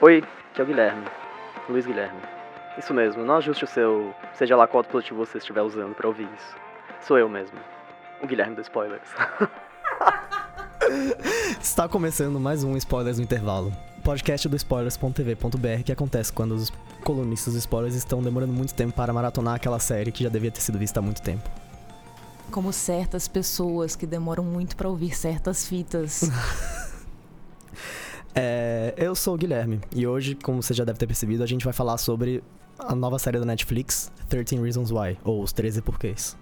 Oi, aqui é o Guilherme. Luiz Guilherme. Isso mesmo, não ajuste o seu, seja lá qual dispositivo você estiver usando para ouvir isso. Sou eu mesmo, o Guilherme do Spoilers. Está começando mais um Spoilers no Intervalo. Podcast do spoilers.tv.br que acontece quando os colunistas spoilers estão demorando muito tempo para maratonar aquela série que já devia ter sido vista há muito tempo. Como certas pessoas que demoram muito para ouvir certas fitas. É, eu sou o Guilherme e hoje, como você já deve ter percebido, a gente vai falar sobre a nova série da Netflix, 13 Reasons Why, ou Os 13 Porquês.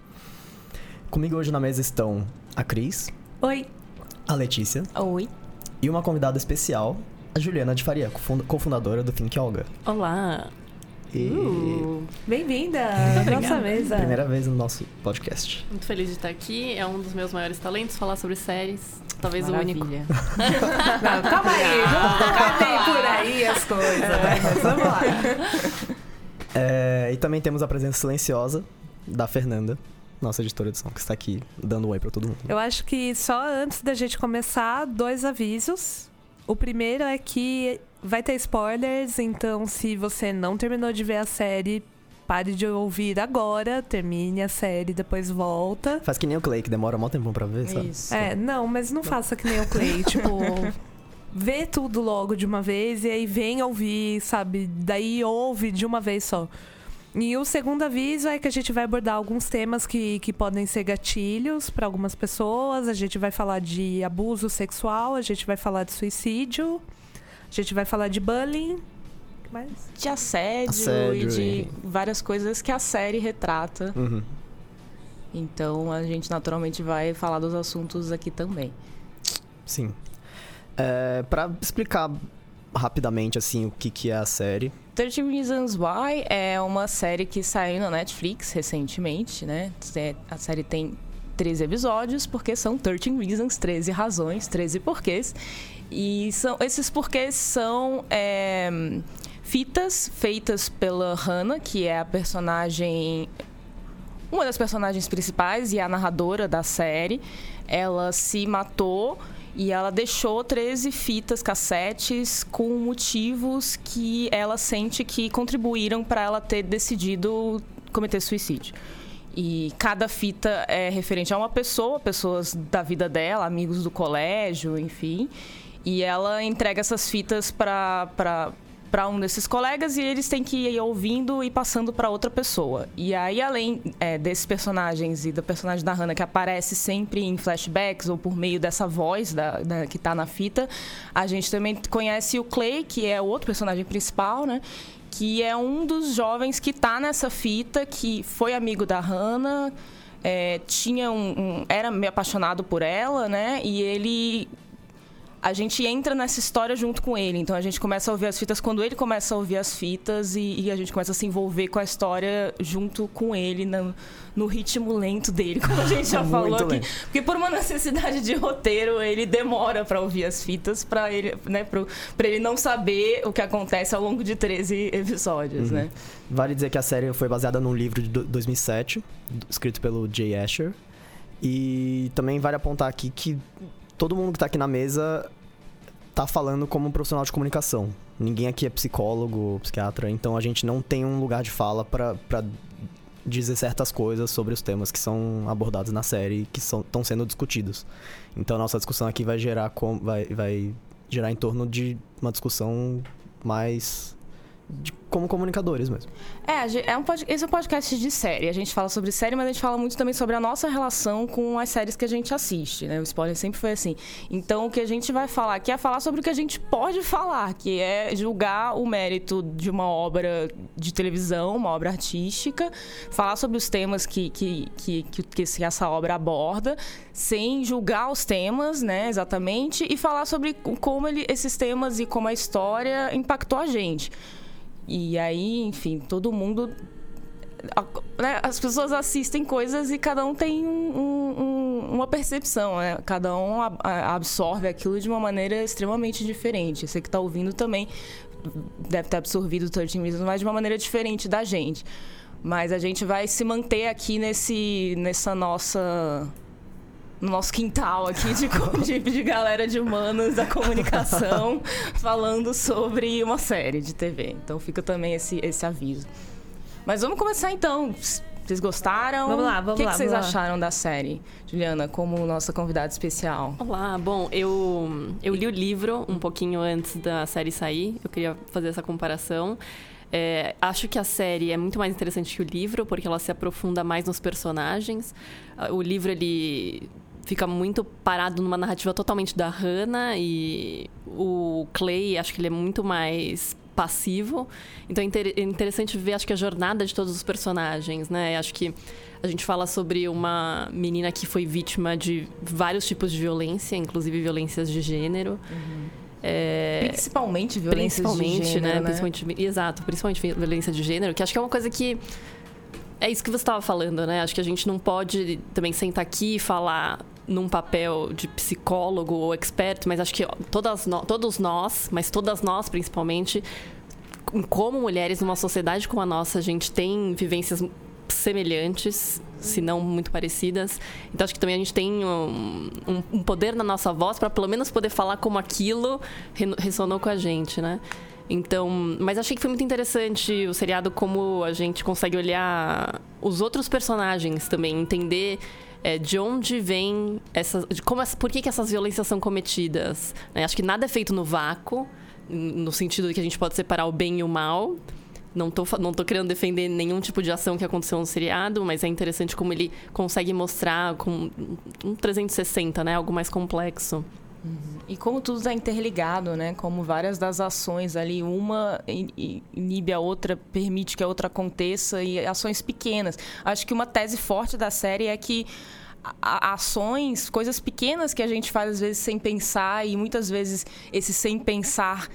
Comigo hoje na mesa estão a Cris, Oi. a Letícia Oi. e uma convidada especial, a Juliana de Faria, cofunda- cofundadora do Think Olga. Olá. E Uh, Bem-vinda à nossa mesa. primeira vez no nosso podcast. Muito feliz de estar aqui. É um dos meus maiores talentos falar sobre séries. Talvez o único. Maravilha. Não, calma aí, não cabem por aí as coisas, né? Mas vamos lá. É, e também temos a presença silenciosa da Fernanda, nossa editora de som, que está aqui dando um oi pra todo mundo. Eu acho que só antes da gente começar, dois avisos. O primeiro é que vai ter spoilers, então se você não terminou de ver a série, pare de ouvir agora, termine a série, depois volta. Faz que nem o Clay, que demora um tempão pra ver, sabe? Isso. É, não, mas não faça que nem o Clay, tipo, vê tudo logo de uma vez e aí vem ouvir, sabe? Daí ouve de uma vez só. E o segundo aviso é que a gente vai abordar alguns temas que, que podem ser gatilhos para algumas pessoas. A gente vai falar de abuso sexual, a gente vai falar de suicídio, a gente vai falar de bullying. Mas De assédio, Assédio e de e- várias coisas que a série retrata. Uhum. Então a gente naturalmente vai falar dos assuntos aqui também. Sim. É, pra explicar rapidamente, assim, o que, que é a série. 13 Reasons Why é uma série que saiu na Netflix recentemente, né? É- A série tem 13 episódios, porque são 13 Reasons, 13 razões, 13 porquês. E são, esses porquês são é, fitas feitas pela Hannah, que é a personagem. Uma das personagens principais e a narradora da série. Ela se matou e ela deixou 13 fitas cassetes com motivos que ela sente que contribuíram para ela ter decidido cometer suicídio. E cada fita é referente a uma pessoa, pessoas da vida dela, amigos do colégio, enfim. E ela entrega essas fitas para para um desses colegas e eles têm que ir ouvindo e passando para outra pessoa. E aí, além é, desses personagens e do personagem da Hannah que aparece sempre em flashbacks ou por meio dessa voz da, da- que tá na fita, a gente também conhece o Clay, que é o outro personagem principal, né? Que é um dos jovens que tá nessa fita, que foi amigo da Hannah, é, tinha um, um- era meio apaixonado por ela, né? E ele a gente entra nessa história junto com ele. Então a gente começa a ouvir as fitas quando ele começa a ouvir as fitas e, e a gente começa a se envolver com a história junto com ele no, no ritmo lento dele, como a gente já falou aqui. lento. Porque por uma necessidade de roteiro, ele demora para ouvir as fitas para ele, né, pro, ele não saber o que acontece ao longo de 13 episódios, né? Vale dizer que a série foi baseada num livro de do- 2007, do- escrito pelo Jay Asher. E também vale apontar aqui que todo mundo que tá aqui na mesa tá falando como um profissional de comunicação. Ninguém aqui é psicólogo, psiquiatra, então a gente não tem um lugar de fala pra dizer certas coisas sobre os temas que são abordados na série e que estão sendo discutidos. Então a nossa discussão aqui vai gerar com, vai, vai gerar em torno de uma discussão mais de, como comunicadores mesmo. É, é um esse é um podcast de série. A gente fala sobre série, mas a gente fala muito também sobre a nossa relação com as séries que a gente assiste, né? O spoiler sempre foi assim. Então, o que a gente vai falar aqui é falar sobre o que a gente pode falar, que é julgar o mérito de uma obra de televisão, uma obra artística, falar sobre os temas que, que, que, que, que essa obra aborda, sem julgar os temas, né, exatamente, e falar sobre como ele- esses temas e como a história impactou a gente. E aí, enfim, todo mundo. a- né, as pessoas assistem coisas e cada um tem um- um- um- uma percepção, né? Cada um ab- a- absorve aquilo de uma maneira extremamente diferente. Você que está ouvindo também deve ter absorvido o 13 Reasons, mas de uma maneira diferente da gente. Mas a gente vai se manter aqui nesse, nessa nossa no nosso quintal aqui de, de, de galera de humanos da comunicação falando sobre uma série de TV. Então fica também esse, esse aviso. Mas vamos começar então. Vocês gostaram? Vamos lá, vamos O que, lá, que vocês acharam da série, Juliana, como nossa convidada especial? Olá, bom, eu, eu li o livro um pouquinho antes da série sair, eu queria fazer essa comparação. É, acho que a série é muito mais interessante que o livro, porque ela se aprofunda mais nos personagens. Ah, O livro, ele fica muito parado numa narrativa totalmente da Hannah e o Clay, acho que ele é muito mais passivo. Então é inter- é interessante ver, acho que a jornada de todos os personagens, né? Acho que a gente fala sobre uma menina que foi vítima de vários tipos de violência, inclusive violências de gênero. É, Principalmente violência principalmente, de gênero, né? Principalmente, exato, principalmente vi- violência de gênero, que acho que é uma coisa que é isso que você estava falando, né? Acho que a gente não pode também sentar aqui e falar num papel de psicólogo ou expert, mas acho que todas nó- todos nós, mas todas nós principalmente, como mulheres numa sociedade como a nossa, a gente tem vivências semelhantes, se não muito parecidas. Então acho que também a gente tem um, um- um poder na nossa voz para pelo menos poder falar como aquilo re- ressonou com a gente, né? Então, mas achei que foi muito interessante o seriado como a gente consegue olhar os outros personagens também, entender é, de onde vem essas, como por que, que essas violências são cometidas. né? Acho que nada é feito no vácuo, no sentido de que a gente pode separar o bem e o mal. Não tô, não tô querendo defender nenhum tipo de ação que aconteceu no seriado, mas é interessante como ele consegue mostrar com um 360, né? Algo mais complexo. E como tudo está interligado, né? Como várias das ações ali, uma in- in- inibe a outra, permite que a outra aconteça e ações pequenas. Acho que uma tese forte da série é que ações, coisas pequenas que a gente faz às vezes sem pensar e muitas vezes esse sem pensar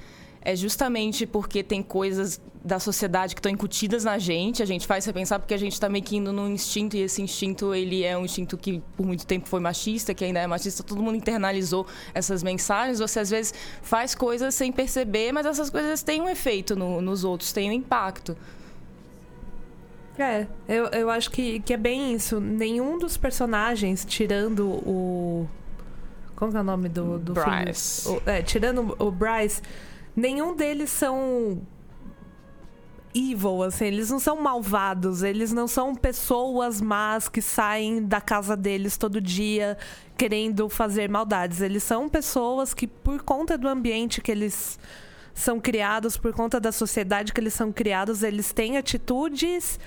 é justamente porque tem coisas da sociedade que estão incutidas na gente, a gente faz você pensar porque a gente está meio que indo num instinto e esse instinto ele é um instinto que por muito tempo foi machista, que ainda é machista, todo mundo internalizou essas mensagens, você às vezes faz coisas sem perceber, mas essas coisas têm um efeito no- nos outros, têm um impacto. É, eu, eu acho que, que é bem isso. Nenhum dos personagens, tirando o. Como é o nome do, do Bryce. O- é, tirando o Bryce, nenhum deles são evil, assim, eles não são malvados, eles não são pessoas más que saem da casa deles todo dia querendo fazer maldades. Eles são pessoas que, por conta do ambiente que eles são criados, por conta da sociedade que eles são criados, eles têm atitudes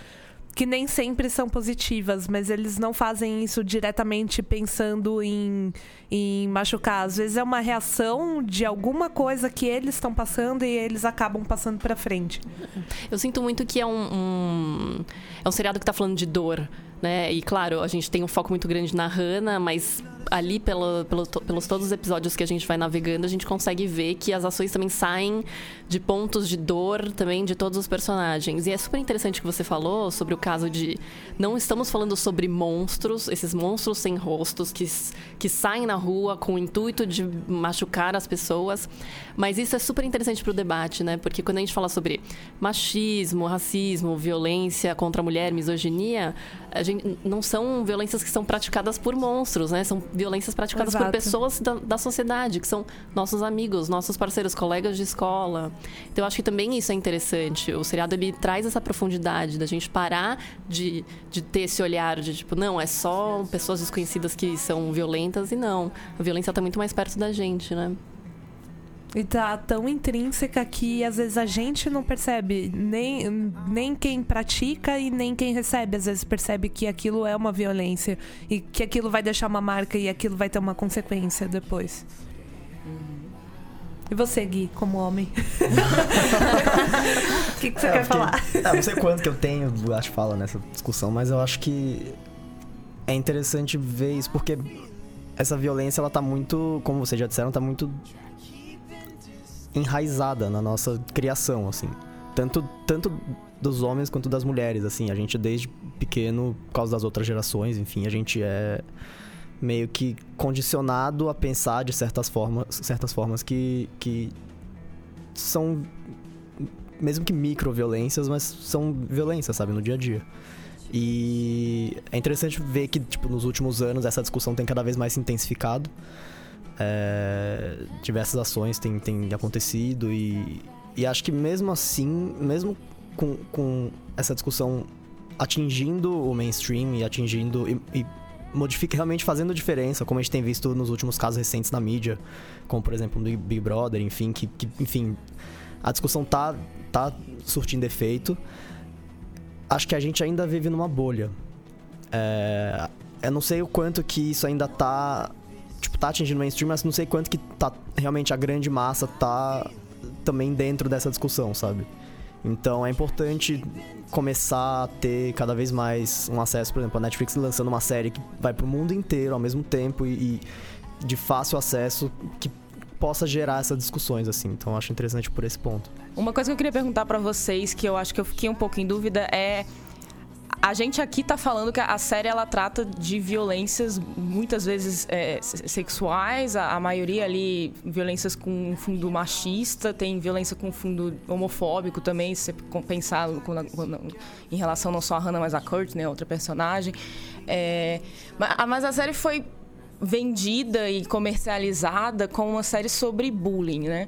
que nem sempre são positivas, mas eles não fazem isso diretamente pensando em, em machucar. Às vezes é uma reação de alguma coisa que eles estão passando e eles acabam passando pra frente. Eu sinto muito que é um, um- é um seriado que tá falando de dor, né? E claro, a gente tem um foco muito grande na Hannah, mas ali pelo, pelo, pelos todos os episódios que a gente vai navegando, a gente consegue ver que as ações também saem de pontos de dor também de todos os personagens. E é super interessante que você falou sobre o caso de não estamos falando sobre monstros, esses monstros sem rostos que, que saem na rua com o intuito de machucar as pessoas. Mas isso é super interessante para o debate, né? Porque quando a gente fala sobre machismo, racismo, violência contra a mulher, misoginia, a gente, não são violências que são praticadas por monstros, né? São violências praticadas por Exato. pessoas da, da sociedade, que são nossos amigos, nossos parceiros, colegas de escola. Então, eu acho que também isso é interessante. O seriado, ele traz essa profundidade da gente parar de, de ter esse olhar de, tipo, não, é só pessoas desconhecidas que são violentas. E não, a violência está muito mais perto da gente, né? E tá tão intrínseca que às vezes a gente não percebe, nem, nem quem pratica e nem quem recebe. Às vezes percebe que aquilo é uma violência e que aquilo vai deixar uma marca e aquilo vai ter uma consequência depois. E você, Gui, como homem? O que, que você É, quer porque- falar? Ah, não sei quanto que eu tenho, acho, fala nessa discussão, mas eu acho que é interessante ver isso, porque essa violência, ela tá muito, como vocês já disseram, tá muito enraizada na nossa criação, assim. Tanto, tanto dos homens quanto das mulheres, assim. A gente, desde pequeno, por causa das outras gerações, enfim, a gente é meio que condicionado a pensar de certas formas, certas formas que, que são mesmo que micro-violências, mas são violências, sabe, no dia a dia. E é interessante ver que, tipo, nos últimos anos essa discussão tem cada vez mais se intensificado. É, diversas ações têm, têm acontecido e, e acho que mesmo assim, mesmo com, com essa discussão atingindo o mainstream e atingindo e, e modifica realmente fazendo diferença, como a gente tem visto nos últimos casos recentes na mídia, como por exemplo no Big Brother, enfim, que, que enfim, a discussão tá tá surtindo efeito. Acho que a gente ainda vive numa bolha. É, eu não sei o quanto que isso ainda tá tipo tá atingindo mainstream, mas não sei quanto que tá realmente a grande massa tá também dentro dessa discussão, sabe? Então é importante começar a ter cada vez mais um acesso, por exemplo, a Netflix lançando uma série que vai pro mundo inteiro ao mesmo tempo e, e de fácil acesso que possa gerar essas discussões assim. Então acho interessante por esse ponto. Uma coisa que eu queria perguntar para vocês, que eu acho que eu fiquei um pouco em dúvida, é a gente aqui tá falando que a série ela trata de violências muitas vezes é, sexuais, a, a, maioria ali violências com fundo machista, tem violência com fundo homofóbico também, se pensar em relação não só a Hannah, mas a Kurt, né, outra personagem. É, mas a série foi vendida e comercializada como uma série sobre bullying, né?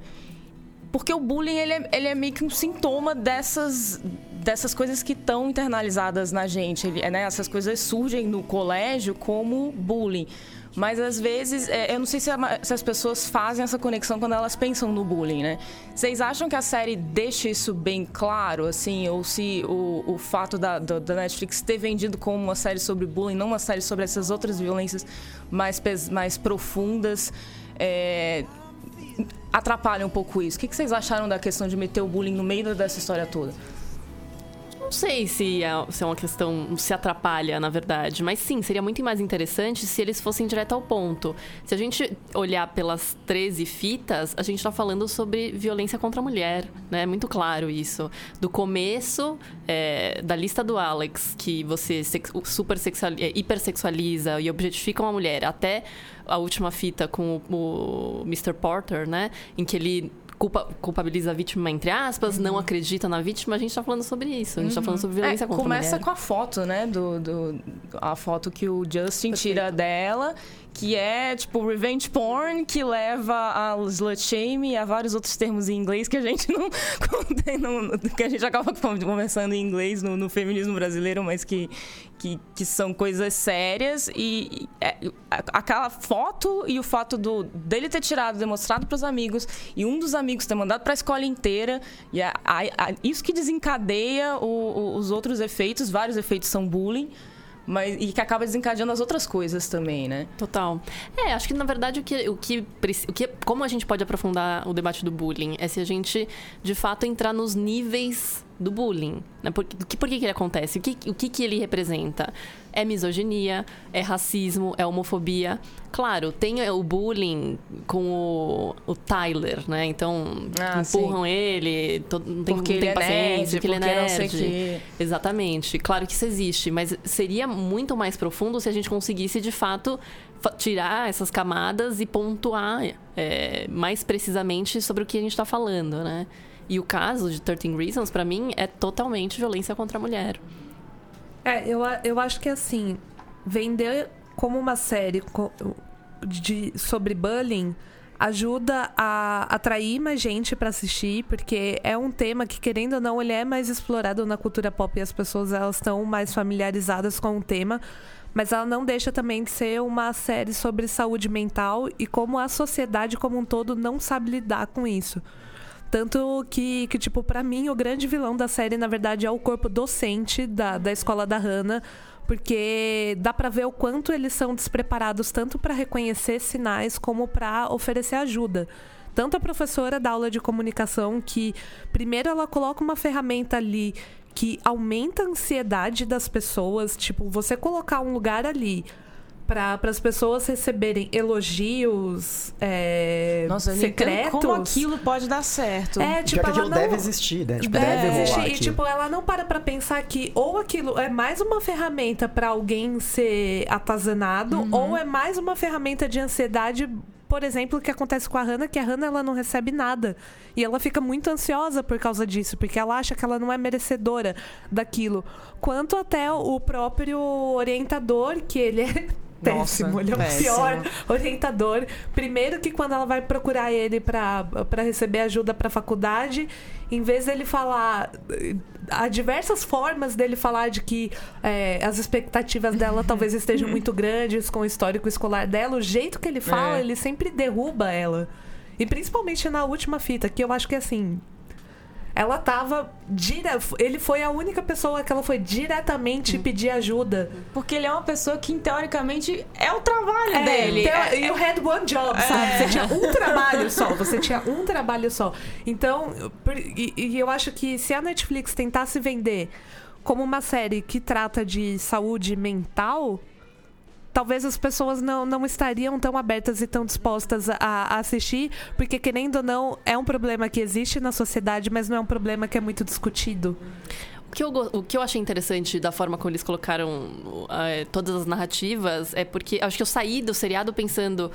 Porque o bullying ele é, ele é meio que um sintoma dessas dessas coisas que estão internalizadas na gente. Né, essas coisas surgem no colégio como bullying. Mas às vezes, é, eu não sei se, as pessoas fazem essa conexão quando elas pensam no bullying, né? Vocês acham que a série deixa isso bem claro, assim? Ou se o, o fato da, da, Netflix ter vendido como uma série sobre bullying, não uma série sobre essas outras violências mais, mais profundas, é, atrapalha um pouco isso? O que vocês acharam da questão de meter o bullying no meio dessa história toda? Não sei se é, se é uma questão. se atrapalha, na verdade. Mas sim, seria muito mais interessante se eles fossem direto ao ponto. Se a gente olhar pelas 13 fitas, a gente está falando sobre violência contra a mulher, né? É muito claro isso. Do começo é, da lista do Alex, que você super sexual, é, hipersexualiza e objetifica uma mulher, até a última fita com o, o Mr. Porter, né? Em que ele culpa, culpabiliza a vítima, entre aspas, uhum. não acredita na vítima, a gente tá falando sobre isso. A gente uhum. tá falando sobre violência é, contra começa a mulher. com a foto, né? Do, do, a foto que o Justin tira dela que é tipo revenge porn, que leva ao slut shame e a vários outros termos em inglês que a gente não, não que a gente acaba conversando em inglês no, no, feminismo brasileiro, mas que, que, que são coisas sérias. E, é, aquela foto e o fato do dele ter tirado, demonstrado para os amigos e um dos amigos ter mandado para a escola inteira. E a, a, a, isso que desencadeia o, o, os outros efeitos, vários efeitos são bullying mas e que acaba desencadeando as outras coisas também, né? Total. É, acho que na verdade o que, o que, o que como a gente pode aprofundar o debate do bullying é se a gente de fato entrar nos níveis do bullying. Né? Por, que, por que, que ele acontece? O, que, o que, que ele representa? É misoginia, é racismo, é homofobia. Claro, tem o bullying com o, o Tyler, né? Então, ah, empurram sim. ele, todo, não tem, porque não tem é paciência, nerd, porque ele é nerd. Que... Exatamente. Claro que isso existe, mas seria muito mais profundo se a gente conseguisse, de fato, tirar essas camadas e pontuar é, mais precisamente sobre o que a gente está falando, né? E o caso de 13 Reasons, para mim, é totalmente violência contra a mulher. É, eu, eu acho que assim, vender como uma série de, sobre bullying ajuda a atrair mais gente para assistir, porque é um tema que, querendo ou não, ele é mais explorado na cultura pop e as pessoas elas estão mais familiarizadas com o tema. Mas ela não deixa também de ser uma série sobre saúde mental e como a sociedade como um todo não sabe lidar com isso. Tanto que, que tipo, para mim, o grande vilão da série, na verdade, é o corpo docente da, da escola da Hannah. Porque dá para ver o quanto eles são despreparados, tanto para reconhecer sinais como para oferecer ajuda tanto a professora da aula de comunicação que primeiro ela coloca uma ferramenta ali que aumenta a ansiedade das pessoas, tipo, você colocar um lugar ali para as pessoas receberem elogios é, Nossa, secretos. Como aquilo pode dar certo? É, tipo, aquilo não... deve existir, né? Tipo, deve, deve existir. E, tipo, ela não para para pensar que ou aquilo é mais uma ferramenta para alguém ser atazanado, uhum. ou é mais uma ferramenta de ansiedade por exemplo, o que acontece com a Hannah, que a Hannah ela não recebe nada. E ela fica muito ansiosa por causa disso, porque ela acha que ela não é merecedora daquilo. Quanto até o próprio orientador, que ele é Nossa, péssimo, ele é o péssimo. pior orientador. Primeiro que quando ela vai procurar ele para receber ajuda para faculdade, em vez dele falar há diversas formas dele falar de que é, as expectativas dela talvez estejam muito grandes com o histórico escolar dela, o jeito que ele fala, É. ele sempre derruba ela. E principalmente na última fita, que eu acho que assim. Ela tava. Dire... Ele foi a única pessoa que ela foi diretamente pedir ajuda. Porque ele é uma pessoa que, teoricamente, é o trabalho É, dele. então, É- you had one job, sabe? Você tinha um trabalho só. Você tinha um trabalho só. Então, e, e eu acho que se a Netflix tentasse vender como uma série que trata de saúde mental, talvez as pessoas não, não estariam tão abertas e tão dispostas a, a assistir, porque querendo ou não, é um problema que existe na sociedade, mas não é um problema que é muito discutido. O que, eu, o que eu achei interessante da forma como eles colocaram eh, todas as narrativas é porque acho que eu saí do seriado pensando.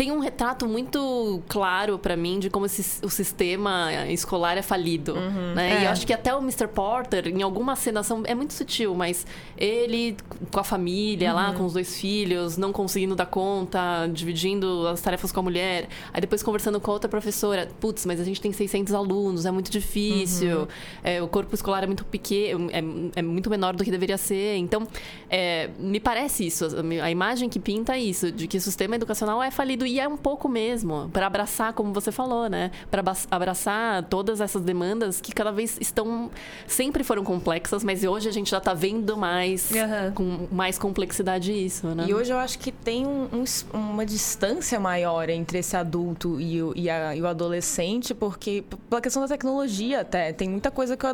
Tem um retrato muito claro pra mim de como esse- o sistema escolar é falido. né? E É. eu acho que até o Mr. Porter, em alguma cena, são- é muito sutil, mas ele com a família lá, com os dois filhos, não conseguindo dar conta, dividindo as tarefas com a mulher. Aí depois conversando com a outra professora, putz, mas a gente tem 600 alunos, é muito difícil. É, o corpo escolar é muito pequeno, é, é muito menor do que deveria ser. Então, é, me parece isso. A imagem que pinta é isso, de que o sistema educacional é falido e é um pouco mesmo, para abraçar, como você falou, né? Para abraçar todas essas demandas que cada vez estão sempre foram complexas, mas hoje a gente já tá vendo mais Aham. com mais complexidade isso, né? E hoje eu acho que tem um- um uma distância maior entre esse adulto e o, e a- e o adolescente, porque pela questão da tecnologia até. Tem muita coisa que o-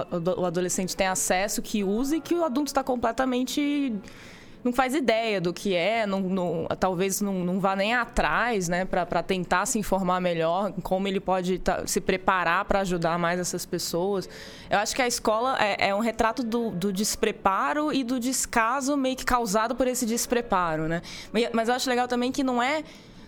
o- o adolescente tem acesso, que usa e que o adulto está completamente. Não faz ideia do que é, não, não- talvez não, não vá nem atrás, né, para tentar se informar melhor, como ele pode tá- se preparar para ajudar mais essas pessoas. Eu acho que a escola é, é um retrato do, do despreparo e do descaso meio que causado por esse despreparo, né? Mas- eu acho legal também que não é.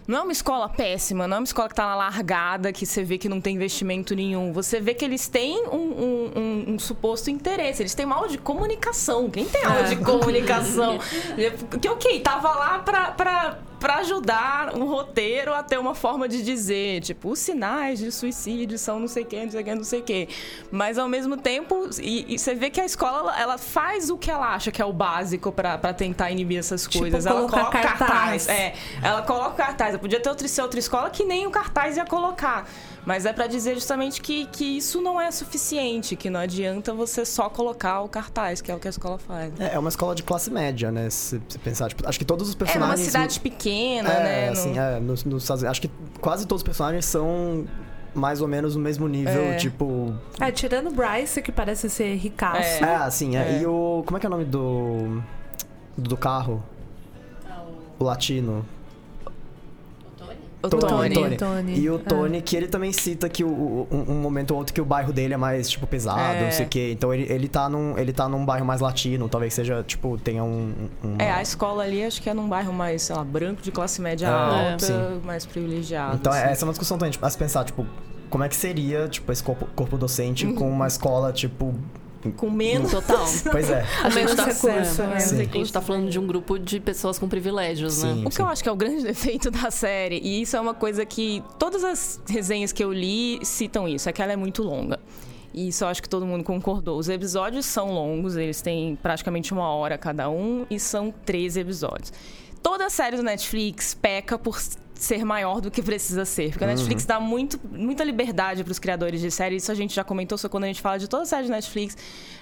Não é uma escola péssima, não é uma escola que tá na largada, que você vê que não tem investimento nenhum. Você vê que eles têm um, um- um- um suposto interesse. Eles têm uma aula de comunicação. Quem tem aula de comunicação? que ok, tava lá pra, pra, pra ajudar um roteiro a ter uma forma de dizer, tipo, os sinais de suicídio são não sei o que, não sei o que, não sei o que. Mas ao mesmo tempo, e, e você vê que a escola ela, ela faz o que ela acha que é o básico pra pra tentar inibir essas Tipo, coisas. ela colocar coloca cartaz. cartaz. É, ela coloca o cartaz. Podia ter outra, ser outra escola que nem o cartaz ia colocar. Mas é pra dizer justamente que, que isso não é suficiente, que não adianta você só colocar o cartaz, que é o que a escola faz. É, é uma escola de classe média, né? Se você pensar, tipo, acho que todos os É personagens. cidade pequena, é, né? assim, no- é, nos, nos Estados Unidos. Acho que quase todos os personagens são mais ou menos no mesmo nível, É. tipo. É, tirando o Bryce, que parece ser ricaço. É, assim, é. É. E o. Como é que é o nome do. Do carro? O latino. O Tony, Tony. Tony. Tony. E o É. Tony, que ele também cita que o, o- um, um momento ou outro que o bairro dele é mais, tipo, pesado, É. não sei o quê. Então ele, ele, tá num, ele tá num bairro mais latino, talvez seja, tipo, tenha um. um- É, a escola ali acho que é num bairro mais, sei lá, branco, de classe média Ah, alta, sim. mais privilegiado. Então, assim. essa é uma discussão também, tipo, a se pensar, tipo, como é que seria, tipo, esse corpo, corpo docente Uhum. com uma escola, tipo. Com menos. Total. Pois é. A gente, tá, recurso, é, né? a Sim. gente tá falando de um grupo de pessoas com privilégios, né? Sim. O que eu acho que é o grande defeito da série, e isso é uma coisa que todas as resenhas que eu li citam isso, é que ela é muito longa. E isso eu acho que todo mundo concordou. Os episódios são longos, eles têm praticamente uma hora cada um, e são 13 episódios. Toda série do Netflix peca por ser maior do que precisa ser. Porque a Netflix dá muito, muita liberdade para os criadores de série. Isso a gente já comentou, só quando a gente fala de toda a série de Netflix.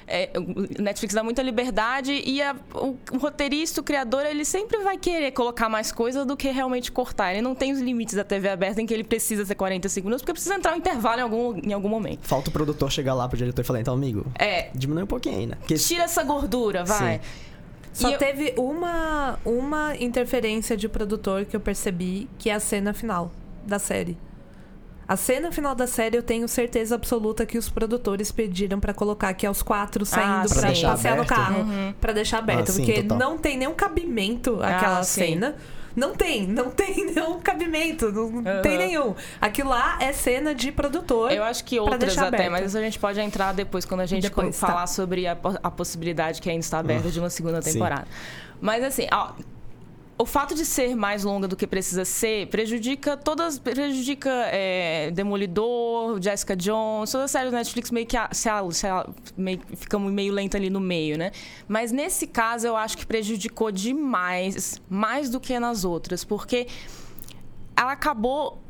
É, Netflix dá muita liberdade e a- o, o roteirista, o criador, ele sempre vai querer colocar mais coisa do que realmente cortar. Ele não tem os limites da TV aberta em que ele precisa ser 40 segundos, porque precisa entrar um intervalo em algum, em algum momento. Falta o produtor chegar lá pro diretor e falar, então, amigo, É, diminui um pouquinho aí, né? Porque tira essa gordura, vai. Só E eu- teve uma, uma interferência de produtor que eu percebi, que é a cena final da série. A cena final da série eu tenho certeza absoluta que os produtores pediram pra colocar que é os quatro saindo sim. pra passear no carro. Pra deixar aberto. Ah, sim, porque total. não tem nenhum cabimento aquela Ah, sim. Não tem, não tem nenhum cabimento, não Uhum. tem nenhum. Aquilo lá é cena de produtor. Eu acho que outras até, aberto. mas isso a gente pode entrar depois, quando a gente Depois, falar tá. sobre a, a possibilidade que ainda está aberta de uma segunda sim. temporada. Mas assim, ó, o fato de ser mais longa do que precisa ser prejudica todas. Prejudica é, Demolidor, Jessica Jones, todas as séries da Netflix meio que a- se, a- se meio, fica meio lenta ali no meio, né? Mas nesse caso eu acho que prejudicou demais, mais do que nas outras, porque ela acabou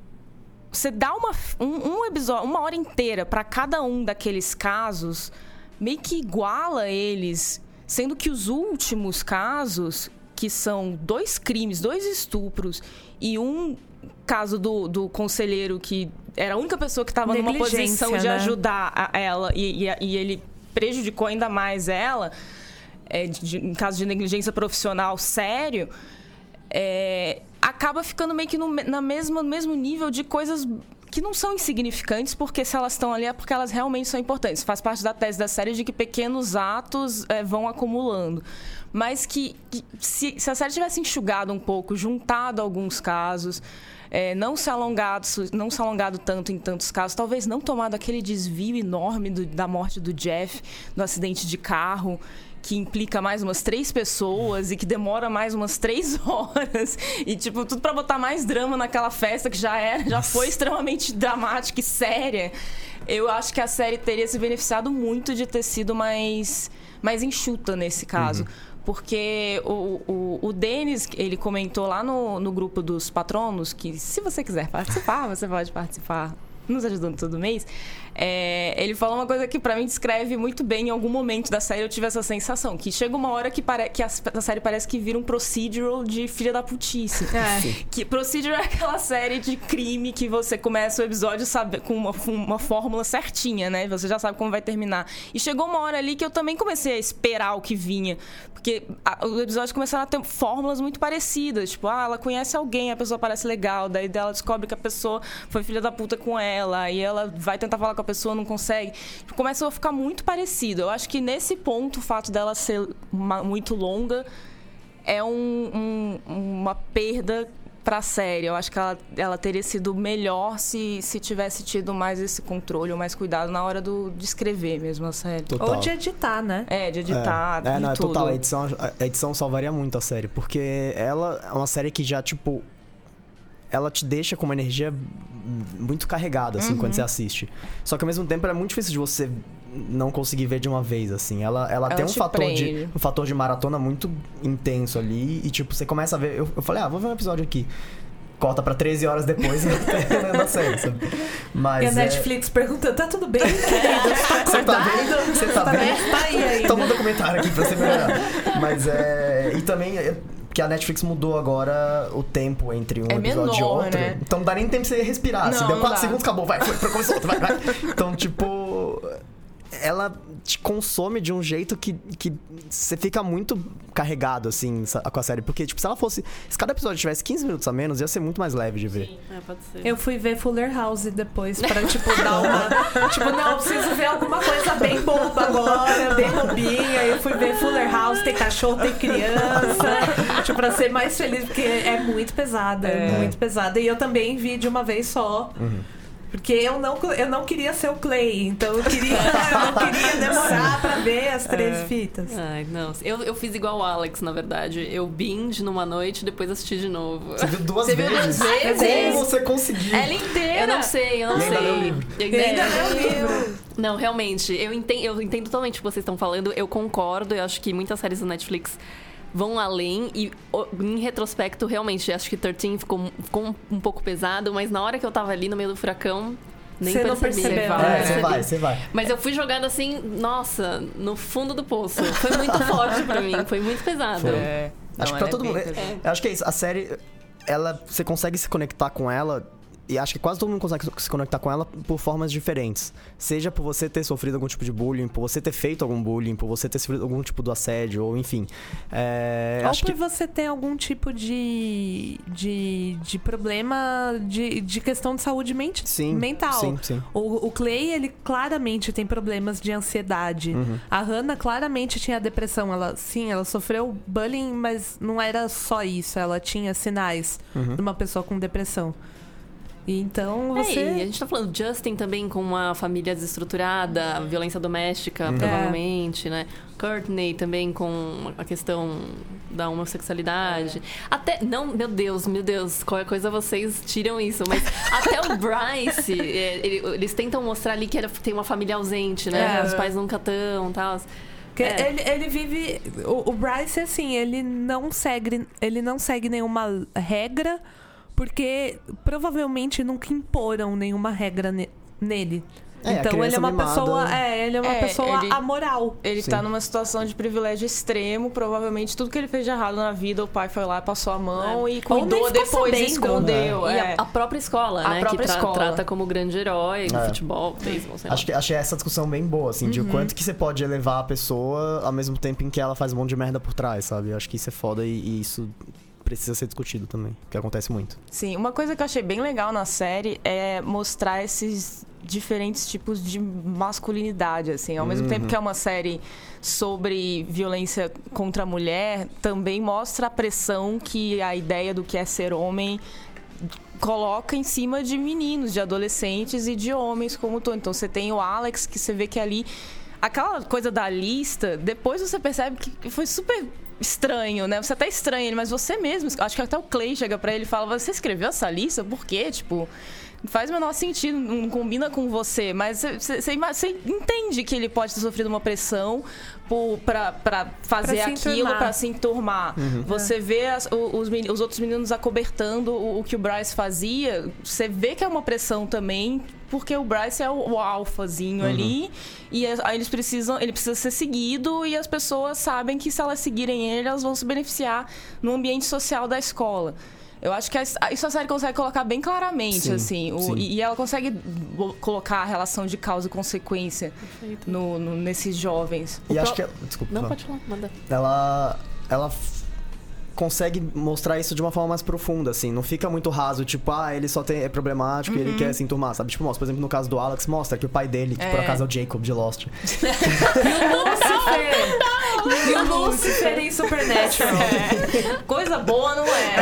você dá uma, um, um episódio, uma hora inteira para cada um daqueles casos, meio que iguala eles, sendo que os últimos casos, que são dois crimes, dois estupros e um caso do, do conselheiro que era a única pessoa que estava numa posição de né? ajudar a- ela e, e- e ele prejudicou ainda mais ela, é, de- em caso de negligência profissional sério, é, acaba ficando meio que no, na mesma, no mesmo nível de coisas que não são insignificantes, porque se elas estão ali é porque elas realmente são importantes. Faz parte da tese da série de que pequenos atos é, vão acumulando. Mas que, que se, se a série tivesse enxugado um pouco, juntado alguns casos, é, não, se alongado, não se alongado tanto em tantos casos, talvez não tomado aquele desvio enorme do- da morte do Jeff no acidente de carro, que implica mais umas três pessoas e que demora mais umas três horas. E, tipo, tudo pra botar mais drama naquela festa que já era, já foi extremamente dramática e séria. Eu acho que a série teria se beneficiado muito de ter sido mais, mais enxuta nesse caso. Porque o, o, o Denis, ele comentou lá no, no grupo dos patronos que se você quiser participar, você pode participar nos ajudando todo mês. É, ele falou uma coisa que pra mim descreve muito bem. Em algum momento da série eu tive essa sensação. Que chega uma hora que, pare, que a, a série parece que vira um procedural de filha da putice. É. Que Procedural é aquela série de crime que você começa o episódio sabe, com uma, uma fórmula certinha, né? Você já sabe como vai terminar. E chegou uma hora ali que eu também comecei a esperar o que vinha. Porque a, os episódios começaram a ter fórmulas muito parecidas. Tipo, ah, ela conhece alguém, a pessoa parece legal. Daí ela descobre que a pessoa foi filha da puta com ela. E ela vai tentar falar com a pessoa, não consegue. Tipo, começa a ficar muito parecido. Eu acho que nesse ponto, o fato dela ser uma- muito longa é um- um- uma perda pra série. Eu acho que ela, ela teria sido melhor se, se tivesse tido mais esse controle, ou mais cuidado na hora do, de escrever mesmo a série. Total. Ou de editar, né? É, de editar, É, é de não, é tudo. total. A edição, a edição salvaria muito a série, porque ela é uma série que já, tipo. Ela te deixa com uma energia muito carregada, assim, Uhum. quando você assiste. Só que ao mesmo tempo é muito difícil de você não conseguir ver de uma vez, assim. Ela, ela, Ela tem um te fator, de, um fator de maratona muito intenso ali. E, tipo, você começa a ver. Eu, eu falei, ah, vou ver um episódio aqui. Corta pra 13 horas depois da série, sabe? Mas. E a é- Netflix perguntando, tá tudo bem, querido? Tá Você tá bem? Você tá bem? Tá aí ainda. Toma um documentário aqui pra você melhorar. Mas é. E também é que a Netflix mudou agora o tempo entre um É episódio e menor, outro. né? Então não dá nem tempo pra você respirar. Se Não, deu não 4 dá. segundos, acabou. Vai, foi, começou outro, vai, vai. Então, tipo. Ela te consome de um jeito que, que você fica muito carregado, assim, com a série. Porque, tipo, se ela fosse. Se cada episódio tivesse 15 minutos a menos, ia ser muito mais leve de ver. É, pode ser. Eu fui ver Fuller House depois pra, tipo, dar uma. tipo, não, eu preciso ver alguma coisa bem boba agora, bem bobinha. Eu fui ver Fuller House, tem cachorro, tem criança. tipo, pra ser mais feliz, porque é muito pesada, é. muito pesada. E eu também vi de uma vez só. Porque eu não, eu não queria ser o Clay, então eu queria, eu não queria demorar pra ver as três fitas. Ai, não. Eu, eu fiz igual o Alex, na verdade. Eu binge numa noite e depois assisti de novo. Você viu duas Você viu vezes? duas vezes? Como você conseguiu? Ela inteira! Eu não sei, eu não E sei. Eu ainda ainda- leu o livro. Não, realmente, eu entendo, eu entendo totalmente o que vocês estão falando. Eu concordo, eu acho que muitas séries do Netflix vão além e em retrospecto, realmente, acho que 13 ficou, ficou um, pouco pesado, mas na hora que eu tava ali no meio do furacão, nem Você não percebeu, Não né? É, você vai, você vai. Mas eu fui jogada assim, nossa, no fundo do poço. Foi muito forte pra mim, foi muito pesado. Foi. É. Acho Não, que pra ela todo é mundo. Eu acho que é isso. A série, ela, você consegue se conectar com ela e acho que quase todo mundo consegue se conectar com ela por formas diferentes. Seja por você ter sofrido algum tipo de bullying, por você ter feito algum bullying, por você ter sofrido algum tipo de assédio, ou enfim. É, Ou acho por que você ter algum tipo de, de, de problema de, de questão de saúde mente, sim, mental. Sim, sim. O, o Clay, ele claramente tem problemas de ansiedade. Uhum. A Hannah claramente tinha depressão. Ela, sim, ela sofreu bullying, mas não era só isso. Ela tinha sinais Uhum. de uma pessoa com depressão. Então É, você. e a gente tá falando Justin também com uma família desestruturada, violência doméstica, Uhum. provavelmente, né? Courtney também com a questão da homossexualidade. Até, não, meu Deus, meu Deus, qualquer coisa vocês tiram isso, mas até o Bryce, é, ele- eles tentam mostrar ali que ele tem uma família ausente, né? É. Os pais nunca estão e tal. É. ele, ele vive. O, o Bryce, assim, ele não segue. Ele não segue nenhuma regra, porque provavelmente nunca imporam nenhuma regra ne- nele. É, a então ele é uma mimada. pessoa. É, ele é uma É, pessoa ele- amoral. Ele Sim. tá numa situação de privilégio extremo, provavelmente tudo que ele fez de errado na vida, o pai foi lá, passou a mão e Ou nem cuidou, depois sabendo, escondeu. E é. a, a própria escola, A né? própria que tra- escola. trata como grande herói do É. futebol, beisebol, sei lá. Acho que achei essa discussão bem boa, assim, de o quanto que você pode elevar a pessoa ao mesmo tempo em que ela faz um monte de merda por trás, sabe? Acho que isso é foda e, e isso precisa ser discutido também, que acontece muito. Sim, uma coisa que eu achei bem legal na série é mostrar esses diferentes tipos de masculinidade, assim. Ao mesmo tempo que é uma série sobre violência contra a mulher, também mostra a pressão que a ideia do que é ser homem coloca em cima de meninos, de adolescentes e de homens como tu. Então você tem o Alex que você vê que ali aquela coisa da lista, depois você percebe que foi super estranho, né? Você até estranha ele, mas você mesmo, acho que até o Clay chega pra ele e fala: "Você escreveu essa lista? Por quê?" Tipo, faz o menor sentido, não combina com você, mas você entende que ele pode ter sofrido uma pressão pra fazer Pra aquilo, pra se enturmar. Você vê as- os, os outros meninos acobertando o, o que o Bryce fazia, você vê que é uma pressão também, porque o Bryce é o, o alfazinho ali, e é- aí eles precisam, ele precisa ser seguido, e as pessoas sabem que se elas seguirem ele, elas vão se beneficiar no ambiente social da escola. Eu acho que a- isso a série consegue colocar bem claramente, Sim, assim. o- sim. e, ela consegue colocar a relação de causa e consequência no, no- nesses jovens. E O acho pro- que. Desculpa. Não, fala. pode falar, manda. ela ela f- consegue mostrar isso de uma forma mais profunda, assim. Não fica muito raso, tipo, ah, ele só tem, é problemático e ele quer se enturmar, sabe? Tipo, mostra, por exemplo, no caso do Alex, mostra que o pai dele, que por É. acaso é o Jacob de Lost, Lucifer! e o Lucifer em Supernatural. Coisa boa não é.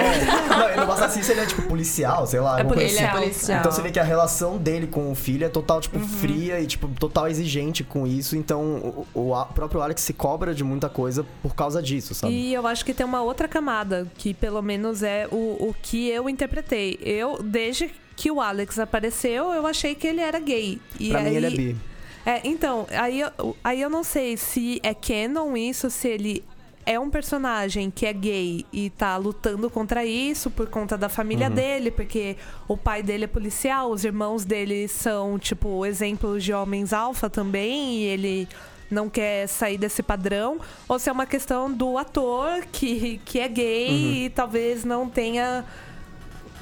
não, não bastasse isso, ele é tipo policial, sei lá. É coisa Ele é assim. policial. Então você vê que a relação dele com o filho é total, tipo, fria e, tipo, total exigente com isso. Então o, o próprio Alex se cobra de muita coisa por causa disso, sabe? E eu acho que tem uma outra camada, que pelo menos é o, o que eu interpretei. Eu, desde que o Alex apareceu, eu achei que ele era gay. E Pra aí, mim ele é bi. É, então, aí, eu- aí eu não sei se é canon isso, se ele é um personagem que é gay e tá lutando contra isso por conta da família Uhum. dele, porque o pai dele é policial, os irmãos dele são, tipo, exemplos de homens alfa também, e ele não quer sair desse padrão, ou se é uma questão do ator que, que é gay Uhum. e talvez não tenha.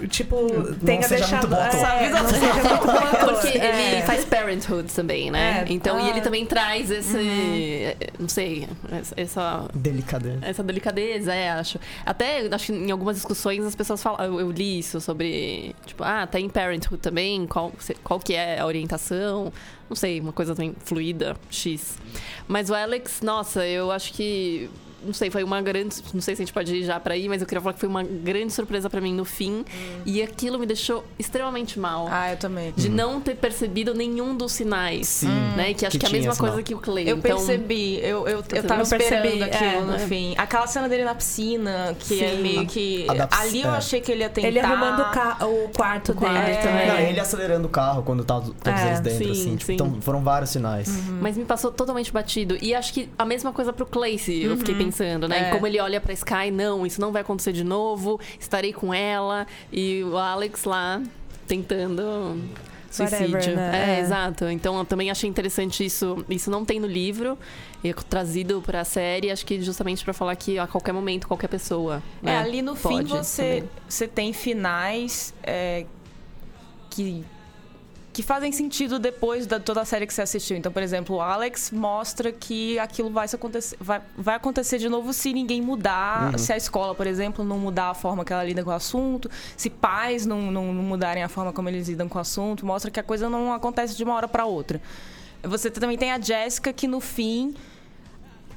Tipo, tenha seja deixado. muito é, não seja muito bom ator. Porque É. ele faz Parenthood também, né? É. Então, e ele Ah. também traz esse. Não sei, essa. Delicadeza. Essa delicadeza, é, acho. Até, acho que em algumas discussões as pessoas falam, eu, eu li isso sobre, tipo, ah, tem Parenthood também, qual, qual que é a orientação, não sei, uma coisa também fluida, X. Mas o Alex, nossa, eu acho que, não sei, foi uma grande, não sei se a gente pode ir já pra ir, mas eu queria falar que foi uma grande surpresa pra mim no fim, e aquilo me deixou extremamente mal. Ah, eu também. De não ter percebido nenhum dos sinais. Sim. Né? Que acho Que que, é a mesma coisa que o Clay. Eu então, percebi, eu, eu, eu tava Eu percebi, esperando aquilo é, no né? fim. Aquela cena dele na piscina, que é Sim. meio que. Ali eu é. achei que ele ia tentar. Ele arrumando o, o quarto dele É. também. Não, ele acelerando o carro quando tá todos É, eles dentro, sim, assim. Tipo, sim. então foram vários sinais. Mas me passou totalmente batido. E acho que a mesma coisa pro Clayce, eu fiquei pensando, né? É. Como ele olha pra Sky, não, isso não vai acontecer de novo, estarei com ela. E o Alex lá tentando suicídio. Whatever, né? É, É. exato. Então eu também achei interessante isso. Isso não tem no livro, e é trazido pra série, acho que justamente pra falar que a qualquer momento, qualquer pessoa. É, né, ali no fim você, também. você tem finais é, que que fazem sentido depois da toda a série que você assistiu. Então, por exemplo, o Alex mostra que aquilo vai, se acontecer, vai, vai acontecer de novo se ninguém mudar, se a escola, por exemplo, não mudar a forma que ela lida com o assunto, se pais não, não, não mudarem a forma como eles lidam com o assunto, mostra que a coisa não acontece de uma hora para outra. Você também tem a Jéssica que no fim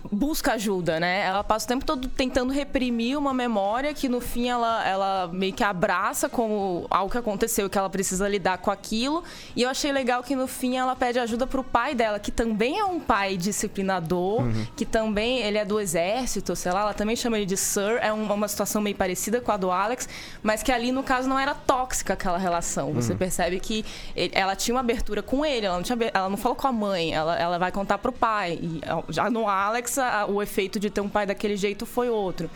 busca ajuda, né? Ela passa o tempo todo tentando reprimir uma memória que no fim ela, ela meio que abraça como algo que aconteceu que ela precisa lidar com aquilo. E eu achei legal que no fim ela pede ajuda pro pai dela, que também é um pai disciplinador, que também ele é do exército, sei lá, ela também chama ele de Sir, é um- uma situação meio parecida com a do Alex, mas que ali no caso não era tóxica aquela relação. Você percebe que ele- ela tinha uma abertura com ele, ela não, tinha, ela não falou com a mãe, ela, ela vai contar pro pai. E já no Alex, a- o efeito de ter um pai daquele jeito foi outro.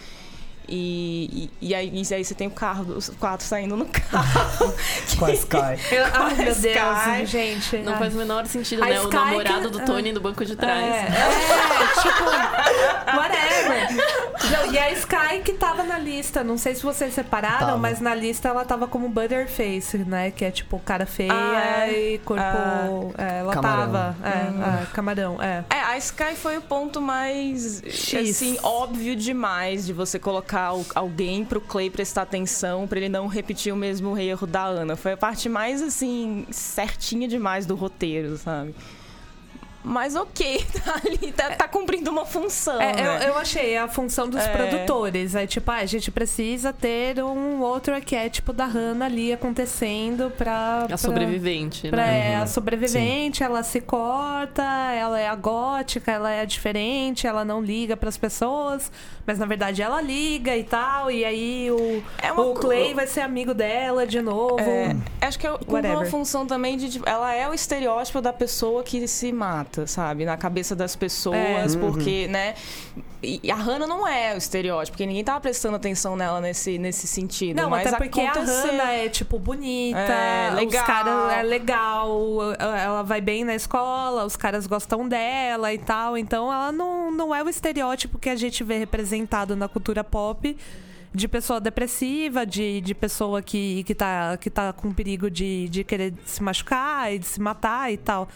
E, e, e aí, e aí você tem o carro, os quatro saindo no carro. Com a Sky. Eu- ai, meu Sky. Deus, gente. Não ai. faz o menor sentido, A né? O Sky namorado que- do Tony no banco de É, trás. é, tipo, whatever. E a Sky que tava na lista, não sei se vocês separaram, Tava. mas na lista ela tava como Butterface, né? Que é tipo cara feia Ah, é. e corpo. é, ela Camarão. tava. É, é, camarão, é. É, a Sky foi o ponto mais, X. assim, óbvio demais de você colocar al- alguém pro Clay prestar atenção pra ele não repetir o mesmo erro da Ana. Foi a parte mais, assim, certinha demais do roteiro, sabe? Mas ok, tá ali, tá, tá cumprindo uma função, É, né? eu, eu achei a função dos É. produtores. É tipo, ah, a gente precisa ter um outro arquétipo da Hannah ali acontecendo pra. A pra- sobrevivente, Pra né? é a sobrevivente, ela se corta, ela é a gótica, ela é a diferente, ela não liga pras pessoas, mas na verdade ela liga e tal, e aí o, É uma o Clay vai ser amigo dela de novo. É, acho que cumpre uma função também de. tipo, Ela é o estereótipo da pessoa que se mata, sabe? Na cabeça das pessoas, É. porque, né? E a Hannah não é o estereótipo, porque ninguém tava prestando atenção nela nesse, nesse sentido. Não, mas até porque aconteceu. a Hannah é, tipo, bonita, É, os legal. caras é legal, ela vai bem na escola, os caras gostam dela e tal. Então ela não, não é o estereótipo que a gente vê representado na cultura pop de pessoa depressiva, de, de pessoa que, que, tá, que tá com perigo de, de querer se machucar e de se matar e tal.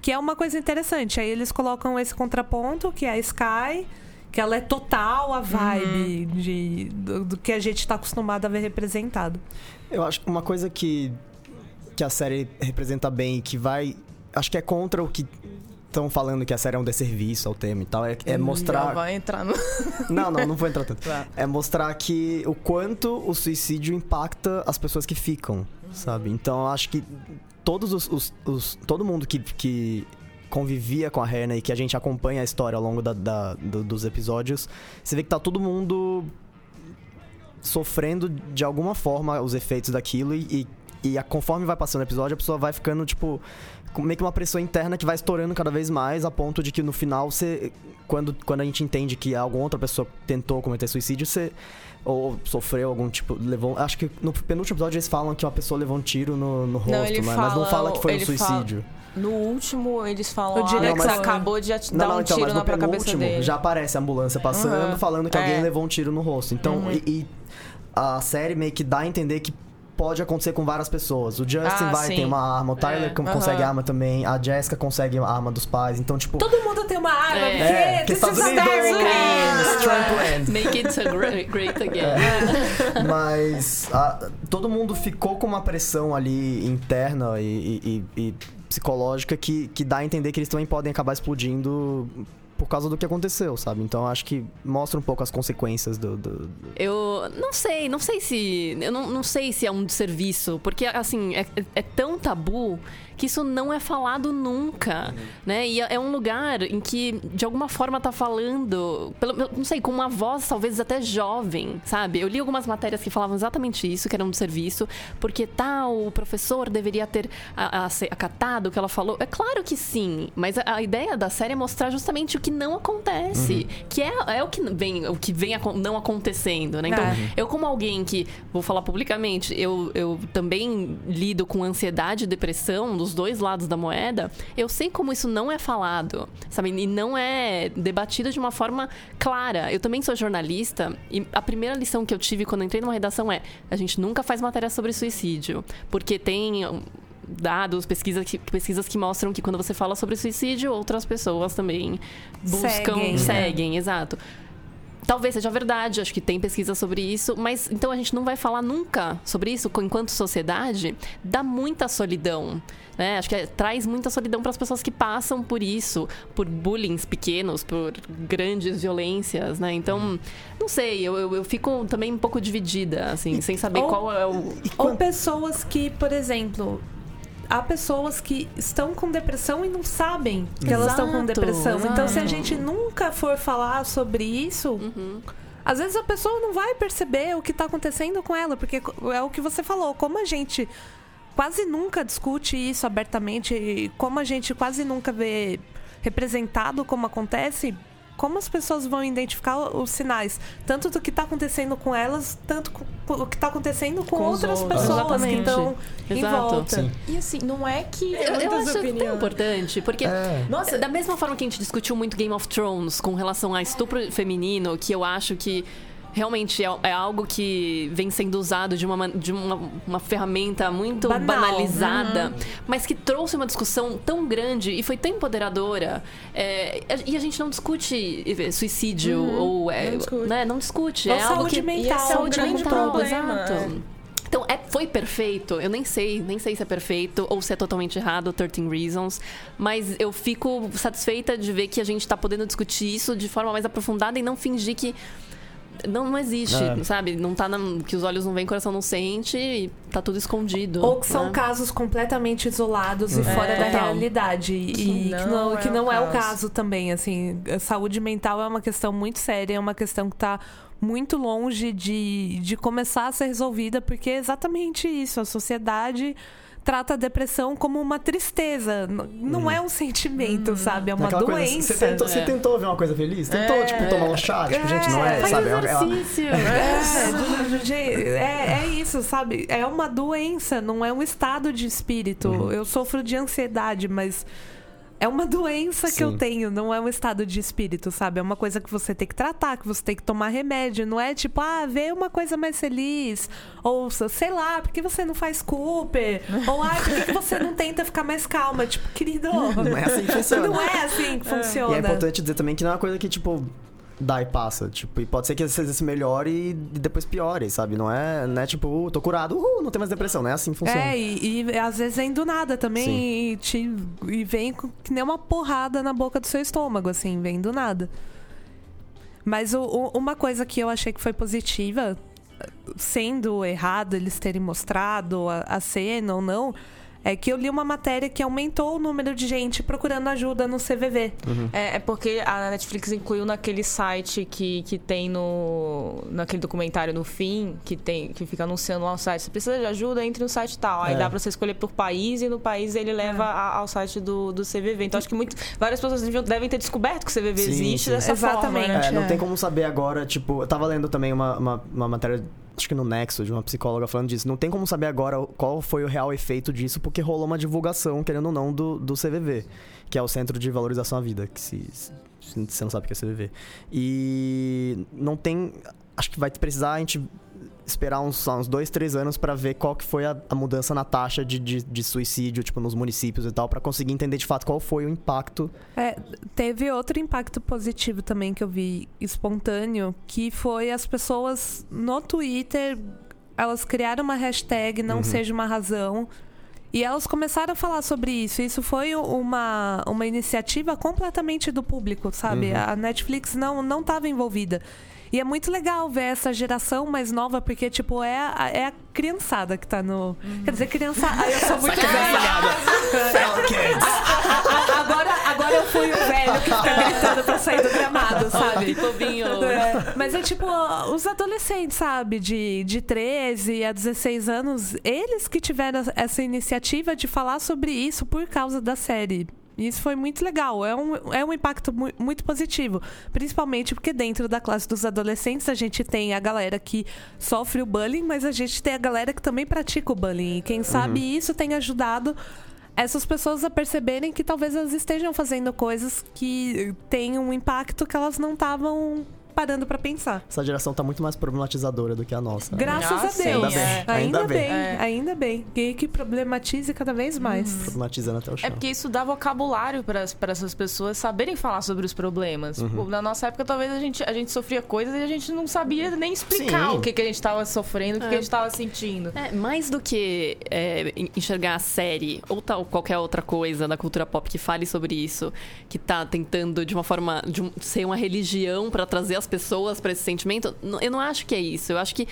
Que é uma coisa interessante. Aí eles colocam esse contraponto, que é a Sky, que ela é total a vibe de, do, do que a gente tá acostumado a ver representado. Eu acho que uma coisa que, que a série representa bem e que vai. Acho que é contra o que estão falando que a série é um desserviço ao tema e tal. É, é Já mostrar. vai entrar no. Não, não, não vou entrar tanto. Tá. É mostrar que o quanto o suicídio impacta as pessoas que ficam, sabe? Então acho que todos os. os- os- todo mundo que, que convivia com a Hannah e que a gente acompanha a história ao longo da- da- do- dos episódios, você vê que tá todo mundo sofrendo de alguma forma os efeitos daquilo e, e, e a- conforme vai passando o episódio, a pessoa vai ficando, tipo, meio que uma pressão interna que vai estourando cada vez mais, a ponto de que no final você. Quando, quando a gente entende que alguma outra pessoa tentou cometer suicídio, você. Ou sofreu algum tipo. Levou. Acho que no penúltimo episódio eles falam que uma pessoa levou um tiro no, no rosto, ele mas, mas não fala- fala que foi um suicídio. No último, eles falam O que Alex diretor. acabou de Não, dar não, um então, tiro mas na no pra cabeça penúltimo dele. já aparece a ambulância passando, Uhum. falando que alguém É. levou um tiro no rosto. Então, Uhum. e, e a série meio que dá a entender que pode acontecer com várias pessoas. O Justin Ah, vai sim. ter uma arma, o Tyler É. con- Aham. consegue arma também, a Jessica consegue a arma dos pais. Então, tipo. Todo mundo tem uma arma, É. porque É, this Estados is Unidos, America! strong land. Make it a great, great again. É. Mas a- todo mundo ficou com uma pressão ali interna e, e- e- e psicológica que, que dá a entender que eles também podem acabar explodindo por causa do que aconteceu, sabe? Então acho que mostra um pouco as consequências do. do- do- Eu não sei, não sei se. Eu não, não sei se é um serviço, porque assim, é, é tão tabu que isso não é falado nunca, né? E é um lugar em que, de alguma forma, tá falando, pelo, não sei, com uma voz talvez até jovem, sabe? Eu li algumas matérias que falavam exatamente isso, que era um serviço, porque tal, o professor deveria ter a- a- acatado o que ela falou. É claro que sim, mas a, a ideia da série é mostrar justamente o que não acontece. Que é, é o que vem, o que vem não acontecendo, né? Então, É. eu como alguém que, vou falar publicamente, eu, eu também lido com ansiedade e depressão, dos dois lados da moeda, eu sei como isso não é falado, sabe? E não é debatido de uma forma clara. Eu também sou jornalista e a primeira lição que eu tive quando eu entrei numa redação é a gente nunca faz matéria sobre suicídio, porque tem um, dados, pesquisas que, pesquisas que mostram que quando você fala sobre suicídio, outras pessoas também buscam, Seguem, seguem, né? exato. Talvez seja verdade, acho que tem pesquisa sobre isso, mas então a gente não vai falar nunca sobre isso enquanto sociedade, dá muita solidão. Né? Acho que é- traz muita solidão para as pessoas que passam por isso, por bullying pequenos, por grandes violências, né? Então, não sei, eu, eu, eu fico também um pouco dividida, assim, sem saber ou- qual é o. Ou pessoas que, por exemplo, há pessoas que estão com depressão e não sabem que elas estão com Exato, depressão. Então, se a exato. gente nunca for falar sobre isso, Uhum. às vezes a pessoa não vai perceber o que tá acontecendo com ela, porque é o que você falou, como a gente quase nunca discute isso abertamente, e como a gente quase nunca vê representado como acontece, como as pessoas vão identificar os sinais, tanto do que tá acontecendo com elas, tanto com o que tá acontecendo com, Com outras outros. pessoas que Exatamente. estão em volta. Sim. E assim, não é que. Eu, eu acho tão opiniões- importante, porque É. Nossa, da mesma forma que a gente discutiu muito Game of Thrones com relação a estupro feminino, que eu acho que realmente é, é algo que vem sendo usado de uma, de uma, uma ferramenta muito Banal. banalizada, mas que trouxe uma discussão tão grande e foi tão empoderadora. É, e a gente não discute suicídio ou é, Não discute. né, não discute. Ou é algo saúde que mental, E é um saúde grande mental, problema, exato. é. Então, é, foi perfeito. Eu nem sei, nem sei se é perfeito ou se é totalmente errado, 13 Reasons. Mas eu fico satisfeita de ver que a gente tá podendo discutir isso de forma mais aprofundada e não fingir que. Não, não existe, É. sabe? Não tá na, que os olhos não veem, o coração não sente e tá tudo escondido. Ou que são né? casos completamente isolados e É. fora da Total. realidade. E Que que não não, é que o não é o caso. caso também, assim. A saúde mental é uma questão muito séria, é uma questão que tá muito longe de, de começar a ser resolvida, porque é exatamente isso. A sociedade trata a depressão como uma tristeza. Não é um sentimento, sabe? É uma Aquela doença. coisa, você, tentou, você É. tentou ver uma coisa feliz? Tentou, É. tipo, tomar um chá? Tipo, gente, não é, Faz sabe? É uma- exercício. É, gente, é, é isso, sabe? É uma doença, não é um estado de espírito. Uhum. Eu sofro de ansiedade, mas é uma doença que eu Sim. tenho, não é um estado de espírito, sabe? É uma coisa que você tem que tratar, que você tem que tomar remédio. Não é tipo, ah, vê uma coisa mais feliz. Ou, sei lá, por que você não faz Cooper? Ou, ah, por que você não tenta ficar mais calma? Tipo, querido. Não é assim que funciona. Não é assim que funciona. E é importante dizer também que não é uma coisa que, tipo, dá e passa. Tipo, e pode ser que às vezes melhore e depois piore, sabe? Não é, não é tipo, uh, tô curado, uh, não tem mais depressão. Não é assim funciona. É, e, e às vezes vem do nada também e, te- e vem com- que nem uma porrada na boca do seu estômago, assim, vem do nada. Mas o- o- uma coisa que eu achei que foi positiva, sendo errado eles terem mostrado a, a cena ou não, é que eu li uma matéria que aumentou o número de gente procurando ajuda no CVV. É, é porque a Netflix incluiu naquele site que, que tem no. naquele documentário no fim, que tem que fica anunciando lá o site. Você precisa de ajuda, entre no site tal. Aí É. dá pra você escolher por país e no país ele leva a- ao site do, do CVV. Então acho que muito, várias pessoas devem ter descoberto que o CVV Sim, existe sim. dessa Exatamente. forma. Né? É, não É. tem como saber agora, tipo, eu tava lendo também uma, uma, uma matéria, acho que no Nexo, de uma psicóloga falando disso. Não tem como saber agora qual foi o real efeito disso, porque rolou uma divulgação, querendo ou não, do, do CVV, que é o Centro de Valorização à Vida, que se, se você não sabe o que é CVV. E não tem. Acho que vai precisar a gente esperar uns, uns dois, três anos pra ver qual que foi a, a mudança na taxa de, de, de suicídio, tipo, nos municípios e tal, pra conseguir entender de fato qual foi o impacto. É, teve outro impacto positivo também que eu vi espontâneo, que foi as pessoas no Twitter, elas criaram uma hashtag não Uhum. seja uma razão. E elas começaram a falar sobre isso. Isso foi uma, uma iniciativa completamente do público, sabe? Uhum. A Netflix não não estava envolvida. E é muito legal ver essa geração mais nova, porque, tipo, é a, é a criançada que tá no. Quer dizer, criançada. Ai, eu sou muito velha. Agora, agora eu fui o velho que fica gritando pra sair do gramado, sabe? Bobinho. É, Mas é tipo, os adolescentes, sabe? De, de 13 a 16 anos, eles que tiveram essa iniciativa de falar sobre isso por causa da série. E isso foi muito legal. É um, é um impacto mu- muito positivo. Principalmente porque dentro da classe dos adolescentes a gente tem a galera que sofre o bullying, mas a gente tem a galera que também pratica o bullying. E quem sabe isso tem ajudado essas pessoas a perceberem que talvez elas estejam fazendo coisas que têm um impacto que elas não estavam parando pra pensar. Essa geração tá muito mais problematizadora do que a nossa. Graças Ah, a sim, Deus. é. Ainda, Ainda bem, bem. É. ainda bem. Que, que problematize cada vez mais. Problematizando até o chão. É porque isso dá vocabulário para essas pessoas saberem falar sobre os problemas. Tipo, Na nossa época, talvez a gente, a gente sofria coisas e a gente não sabia nem explicar Sim. o que, que a gente estava sofrendo, o que, que a gente estava sentindo. É, mais do que é, en- enxergar a série ou tal qualquer outra coisa da cultura pop que fale sobre isso, que tá tentando de uma forma de um- ser uma religião pra trazer as pessoas pra esse sentimento, eu não acho que é isso. Eu acho que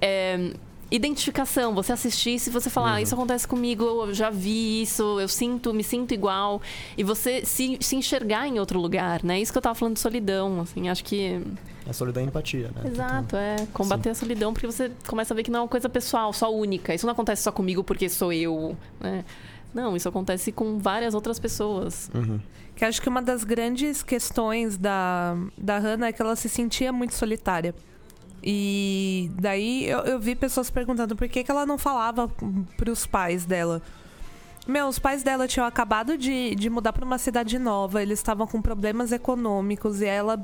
é, identificação, você assistir, se você falar, ah, isso acontece comigo, eu já vi isso, eu sinto, me sinto igual, e você se, se enxergar em outro lugar, né? Isso que eu tava falando de solidão, assim, acho que É solidão e empatia, né? Exato, é. Combater a solidão, porque você começa a ver que não é uma coisa pessoal, só única. Isso não acontece só comigo porque sou eu, né? Não, isso acontece com várias outras pessoas. Uhum. Que acho que uma das grandes questões da, da Hannah é que ela se sentia muito solitária. E daí eu, eu vi pessoas perguntando por que, que ela não falava pros pais dela. Meu, os pais dela tinham acabado de, de mudar para uma cidade nova, eles estavam com problemas econômicos e ela,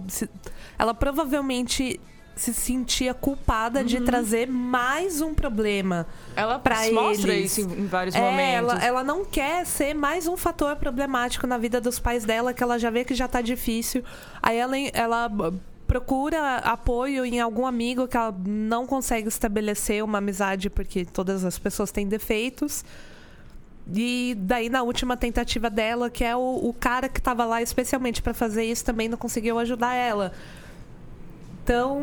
ela provavelmente se sentia culpada de trazer mais um problema. Ela Pra mostra eles. isso em, vários É, momentos. ela, ela não quer ser mais um fator problemático na vida dos pais dela, que ela já vê que já tá difícil. Aí ela, ela procura apoio em algum amigo que ela não consegue estabelecer uma amizade, porque todas as pessoas têm defeitos. E daí, na última tentativa dela, que é o, o cara que tava lá especialmente pra fazer isso, também não conseguiu ajudar ela. Então,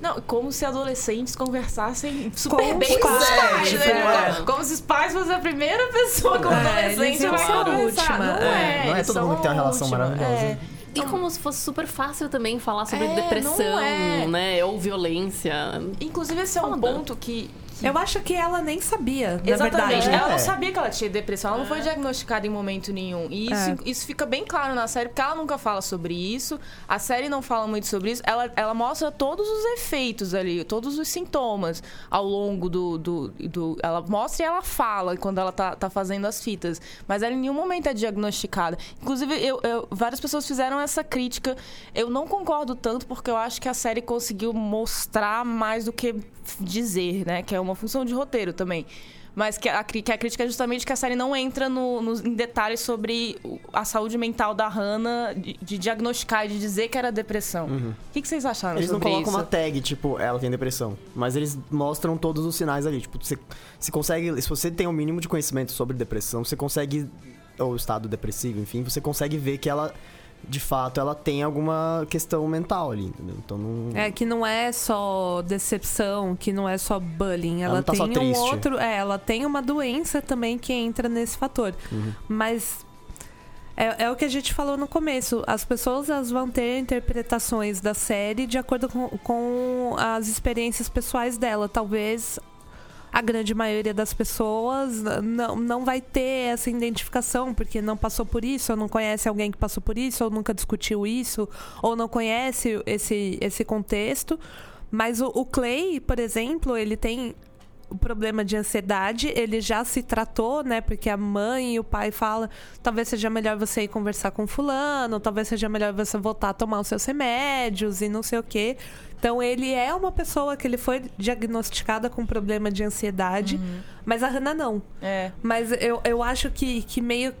Não, como se adolescentes conversassem super Com bem com os pais, pais, tipo, né? é. Como se os pais fossem a primeira pessoa que o É, adolescente vai conversar. última, Não é. é, Não é todo mundo que tem uma relação última, maravilhosa. é. E como se fosse super fácil também falar sobre É, depressão, é. né? Ou violência. Inclusive, esse é um Foda. ponto que. Eu acho que ela nem sabia, na Exatamente. verdade. Ela É. não sabia que ela tinha depressão, ela não foi diagnosticada em momento nenhum. E isso, É. isso fica bem claro na série, porque ela nunca fala sobre isso. A série não fala muito sobre isso. Ela, ela mostra todos os efeitos ali, todos os sintomas ao longo do. do, do- ela mostra e ela fala quando ela tá, tá fazendo as fitas. Mas ela em nenhum momento é diagnosticada. Inclusive, eu, eu- várias pessoas fizeram essa crítica. Eu não concordo tanto, porque eu acho que a série conseguiu mostrar mais do que dizer, né? Que é uma função de roteiro também. Mas que a, que a crítica é justamente que a série não entra no- nos- em detalhes sobre a saúde mental da Hannah, de, de diagnosticar e de dizer que era depressão. O que, que vocês acharam Eles não colocam isso? uma tag, tipo, ela tem depressão. Mas eles mostram todos os sinais ali. Tipo, você, se consegue. Se você tem o mínimo de conhecimento sobre depressão, você consegue. Ou estado depressivo, enfim, você consegue ver que ela. De fato, ela tem alguma questão mental ali, entendeu? Então não. É que não é só decepção, que não é só bullying. Ela, não tá tem um outro. É, ela tem uma doença também que entra nesse fator. Uhum. Mas. É, é o que a gente falou no começo. As pessoas elas vão ter interpretações da série de acordo com, com as experiências pessoais dela. Talvez a grande maioria das pessoas não, não vai ter essa identificação porque não passou por isso, ou não conhece alguém que passou por isso, ou nunca discutiu isso, ou não conhece esse, esse contexto. Mas o, o Clay, por exemplo, ele tem o problema de ansiedade, ele já se tratou, né? Porque a mãe e o pai falam, talvez seja melhor você ir conversar com fulano, talvez seja melhor você voltar a tomar os seus remédios e não sei o quê. Então ele é uma pessoa que ele foi diagnosticada com problema de ansiedade, mas a Hannah não. É. Mas eu, eu acho que, que meio.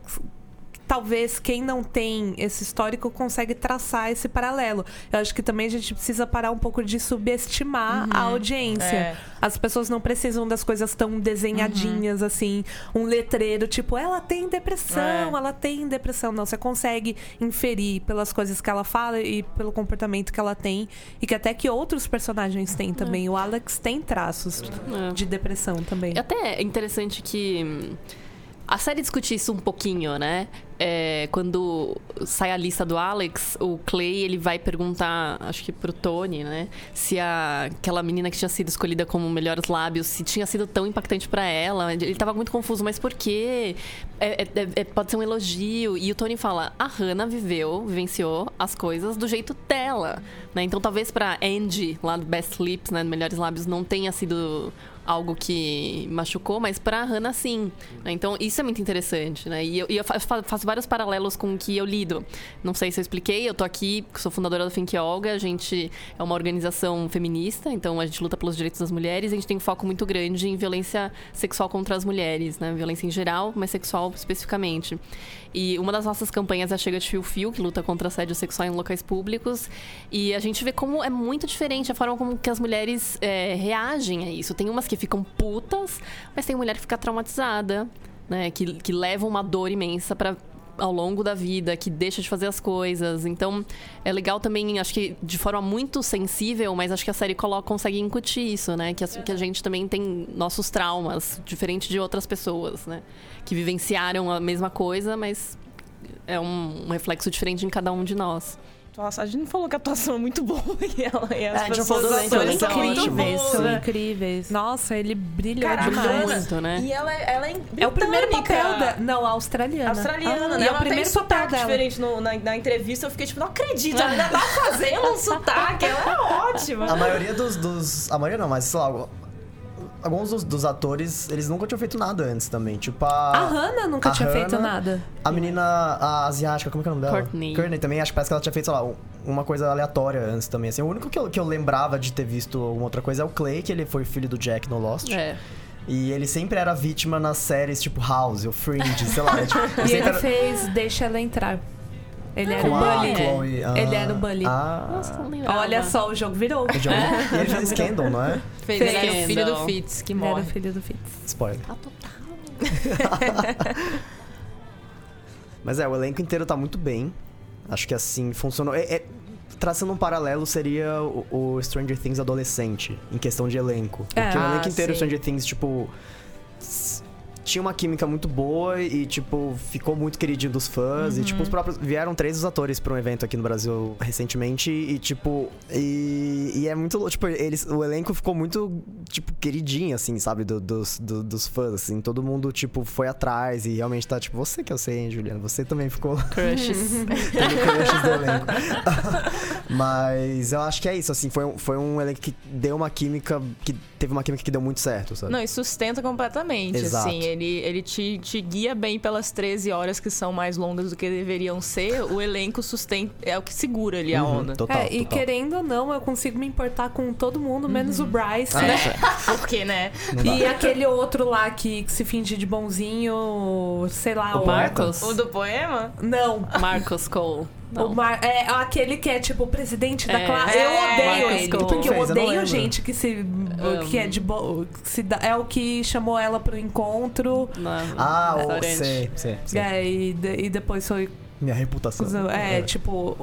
Talvez quem não tem esse histórico consegue traçar esse paralelo. Eu acho que também a gente precisa parar um pouco de subestimar a audiência. É. As pessoas não precisam das coisas tão desenhadinhas assim. Um letreiro tipo, ela tem depressão, É. ela tem depressão. Não, você consegue inferir pelas coisas que ela fala e pelo comportamento que ela tem. E que até que outros personagens têm também. O Alex tem traços É. de depressão também. Até é interessante que hum, A série discute isso um pouquinho, né? É, quando sai a lista do Alex, o Clay ele vai perguntar, acho que pro Tony, né? Se a, aquela menina que tinha sido escolhida como melhores lábios, se tinha sido tão impactante para ela. Ele tava muito confuso, mas por quê? É, é, é, pode ser um elogio. E o Tony fala: a Hannah viveu, vivenciou as coisas do jeito dela. Né? Então talvez pra Andy, lá do Best Lips, né? Melhores Lábios, não tenha sido algo que machucou, mas pra Hannah sim. Né? Então isso é muito interessante, né? E eu, e eu, faço vários paralelos com o que eu lido. Não sei se eu expliquei, eu tô aqui, sou fundadora do Think Olga, a gente é uma organização feminista, então a gente luta pelos direitos das mulheres, a gente tem um foco muito grande em violência sexual contra as mulheres, né? Violência em geral, mas sexual especificamente. E uma das nossas campanhas é Chega de Fio Fio, que luta contra assédio sexual em locais públicos. E a gente vê como é muito diferente a forma como que as mulheres é, reagem a isso. Tem umas que ficam putas, mas tem mulher que fica traumatizada, né? Que, que leva uma dor imensa para ao longo da vida, que deixa de fazer as coisas. Então, é legal também, acho que de forma muito sensível, mas acho que a série coloca, consegue incutir isso, né? Que a, que a gente também tem nossos traumas, diferente de outras pessoas, né? Que vivenciaram a mesma coisa, mas é um, um reflexo diferente em cada um de nós. Nossa, a gente não falou que a atuação é muito boa e, ela, e as É, pessoas atores, são boas. São incríveis. Nossa, ele brilhou Caraca, demais. muito, né? E ela, ela é É o primeiro papel da. Não, a australiana. Australiana, Ah, né? E é ela o primeiro tem um sotaque dela. diferente no- na, na entrevista. Eu fiquei tipo, não acredito, ela ainda tá fazendo um sotaque. Ela é ótima. A maioria dos, dos. A maioria não, mas sei lá. Alguns dos, dos atores, eles nunca tinham feito nada antes também. Tipo a. A Hannah nunca a tinha feito Hannah, nada. A menina a asiática, como é que é o nome dela? Courtney. Courtney também, acho que parece que ela tinha feito, sei lá, um- uma coisa aleatória antes também. Assim, o único que eu, que eu lembrava de ter visto alguma outra coisa é o Clay, que ele foi filho do Jack no Lost. É. E ele sempre era vítima nas séries tipo House ou Fringe, sei lá. tipo, E sempre ele era- fez Deixa Ela Entrar. Ele era o Bully. Chloe. ah, Ele era o Bully. Ah, Nossa, não lembrava. Olha só, o jogo virou. o Johnny- E ele fez Scandal, não é? Fez, ele era o filho do. Fitz, que Ele era o morre. filho do Fitz. Spoiler. Ah, total. Mas é, o elenco inteiro tá muito bem. Acho que assim, funcionou. É, é- traçando um paralelo, seria o, o Stranger Things adolescente, em questão de elenco. Porque É. o elenco Ah, inteiro sim. Stranger Things, tipo. Tinha uma química muito boa e, tipo, ficou muito queridinho dos fãs. E, tipo, os próprios. Vieram três dos atores pra um evento aqui no Brasil recentemente. E, tipo. E, e é muito. Tipo, eles, o elenco ficou muito, tipo, queridinho, assim, sabe? do- dos, do- dos fãs, assim. Todo mundo, tipo, foi atrás e realmente tá, tipo, você que eu sei, hein, Juliana? Você também ficou Crushes. tendo crushes do elenco. Mas eu acho que é isso, assim, foi um, foi um elenco que deu uma química, que teve uma química que deu muito certo, sabe? Não, e sustenta completamente, Exato. assim. Ele, ele te, te guia bem pelas 13 horas que são mais longas do que deveriam ser. O elenco sustenta, é o que segura ali a Uhum, onda. Total, é, e total. querendo ou não, eu consigo me importar com todo mundo, menos o Bryce, Ah, né? é- Porque, né? não dá. E aquele outro lá que, que se finge de bonzinho, sei lá, O o. Marcos. O do poema? Não. Marcos Cole. Não. O Mar... É aquele que é tipo o presidente da É. classe. Eu É, odeio Marcos ele. Porque eu fez? Eu não odeio gente que se. que é de bo... que se dá- É o que chamou ela pro encontro. Na- Ah, no o sei, sei, sei. É, e, de- e depois foi. Minha reputação. É, tipo.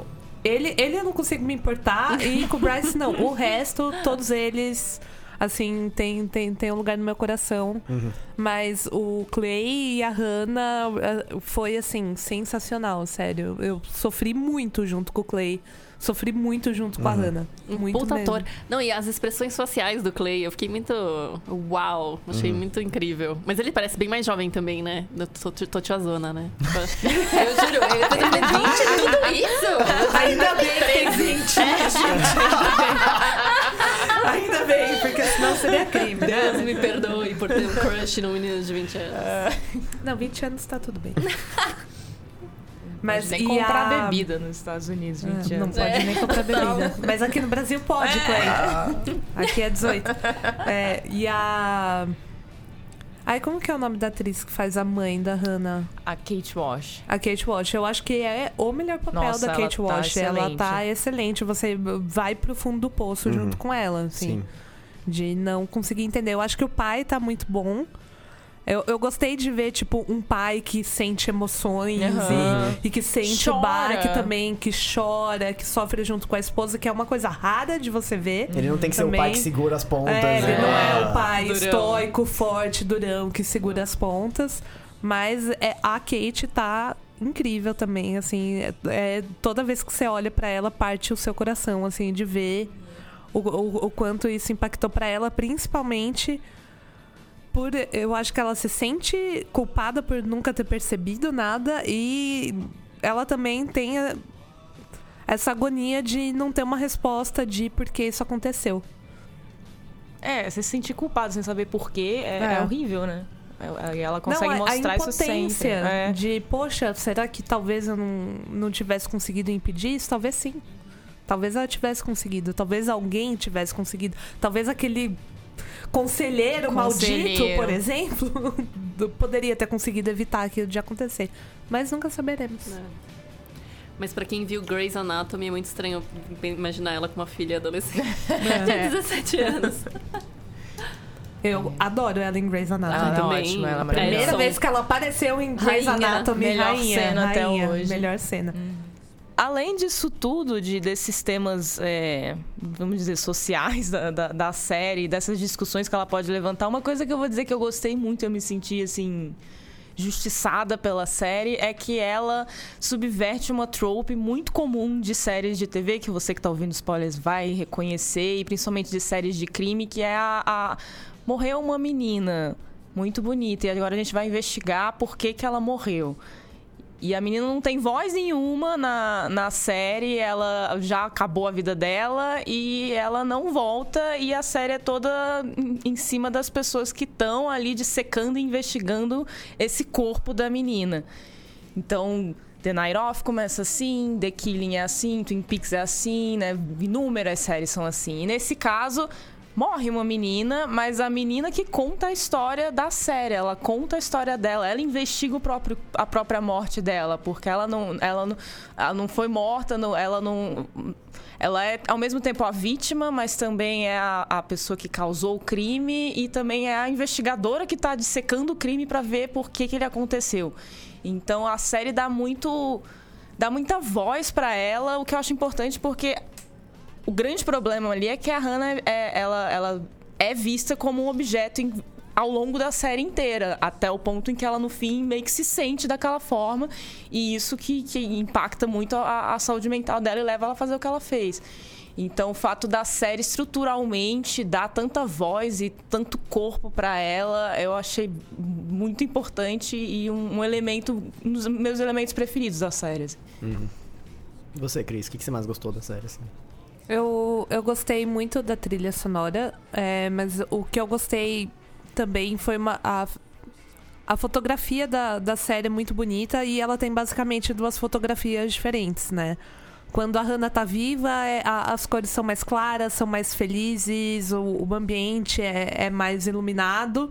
Ele, ele eu não consigo me importar. e com o Bryce, não. O resto, todos eles. Assim, tem, tem, tem um lugar no meu coração. Uhum. Mas o Clay e a Hannah eh, foi, assim, sensacional, sério. Eu sofri muito junto com o Clay. Sofri muito junto com a Uhum. Hannah. Um Muito puta mesmo. ator. Não, e as expressões faciais do Clay, eu fiquei muito. Uau! Achei Uhum. muito incrível. Mas ele parece bem mais jovem também, né? Eu tô, tô tiazona, né? eu juro, eu gente, é tudo isso! Ainda bem que tem 20. Ainda bem, porque senão seria crime, Deus me perdoe por ter um crush num menino de 20 anos. Não, 20 anos tá tudo bem. Mas Mas nem e comprar a... bebida nos Estados Unidos, 20 É, não anos. pode nem comprar bebida. Mas aqui no Brasil pode, Clay. Aqui é 18. É, e a. Ai, como que é o nome da atriz que faz a mãe da Hannah? A Kate Walsh. A Kate Walsh. Eu acho que é o melhor papel Nossa, da ela Kate tá Walsh. ela excelente. tá excelente. Você vai pro fundo do poço Uhum. junto com ela, assim. Sim. De não conseguir entender. Eu acho que o pai tá muito bom. Eu, eu gostei de ver, tipo, um pai que sente emoções Aham. e, e que sente o Chora. baque também, que chora, que sofre junto com a esposa, que é uma coisa rara de você ver. Ele não tem que ser o Também. pai que segura as pontas, É, ele né? não é o pai Durão. estoico, forte, durão, que segura as pontas. Mas é, a Kate tá incrível também, assim. É, é- toda vez que você olha pra ela, parte o seu coração, assim, de ver o, o, o quanto isso impactou pra ela, principalmente por. Eu acho que ela se sente culpada por nunca ter percebido nada e ela também tem essa agonia de não ter uma resposta de por que isso aconteceu. É, você se sentir culpado sem saber porquê é, É. é horrível, né? É- é- Ela consegue não, a- mostrar a isso sempre. É. de, poxa, será que talvez eu não, não tivesse conseguido impedir isso? Talvez sim. Talvez ela tivesse conseguido. Talvez alguém tivesse conseguido. Talvez aquele conselheiro, maldito, Conselheiro. por exemplo, poderia ter conseguido evitar aquilo de acontecer. Mas nunca saberemos. É. Mas pra quem viu Grey's Anatomy é muito estranho imaginar ela com uma filha adolescente de É. 17 anos. Eu adoro ela em Grey's Anatomy. Ela é também. ótima, ela é Primeira vez que ela apareceu em Grey's Rainha. Anatomy, Melhor rainha, cena até rainha, hoje. Melhor cena. Além disso tudo, de desses temas, é, vamos dizer, sociais da, da, da série, dessas discussões que ela pode levantar, uma coisa que eu vou dizer que eu gostei muito, eu me senti assim justiçada pela série é que ela subverte uma trope muito comum de séries de TV que você que tá ouvindo spoilers vai reconhecer e principalmente de séries de crime que é a, a morreu uma menina muito bonita e agora a gente vai investigar por que que ela morreu. E a menina não tem voz nenhuma na, na série, ela já acabou a vida dela e ela não volta. E a série é toda em, cima das pessoas que estão ali dissecando e investigando esse corpo da menina. Então, The Night Off começa assim, The Killing é assim, Twin Peaks é assim, né? Inúmeras séries são assim. E nesse caso, morre uma menina, mas a menina que conta a história da série, ela conta a história dela, ela investiga o próprio, a própria morte dela, porque ela não, ela não, ela não foi morta, não, ela não. Ela é ao mesmo tempo a vítima, mas também é a, a pessoa que causou o crime e também é a investigadora que está dissecando o crime para ver por que, que ele aconteceu. Então a série dá muito dá muita voz para ela, o que eu acho importante porque o grande problema ali é que a Hannah é, ela, ela é vista como um objeto em- ao longo da série inteira, até o ponto em que ela no fim meio que se sente daquela forma e isso que, que impacta muito a, a saúde mental dela e leva ela a fazer o que ela fez. Então, o fato da série estruturalmente dar tanta voz e tanto corpo para ela, eu achei muito importante e um, um elemento, um dos meus elementos preferidos da série. assim. E você, Cris, o que que você mais gostou da série? Assim? Eu, eu gostei muito da trilha sonora, é, mas o que eu gostei também foi uma, a, a fotografia da, da série é muito bonita e ela tem basicamente duas fotografias diferentes, né? Quando a Hannah tá viva, é- a- as cores são mais claras, são mais felizes, o, o ambiente é, é mais iluminado.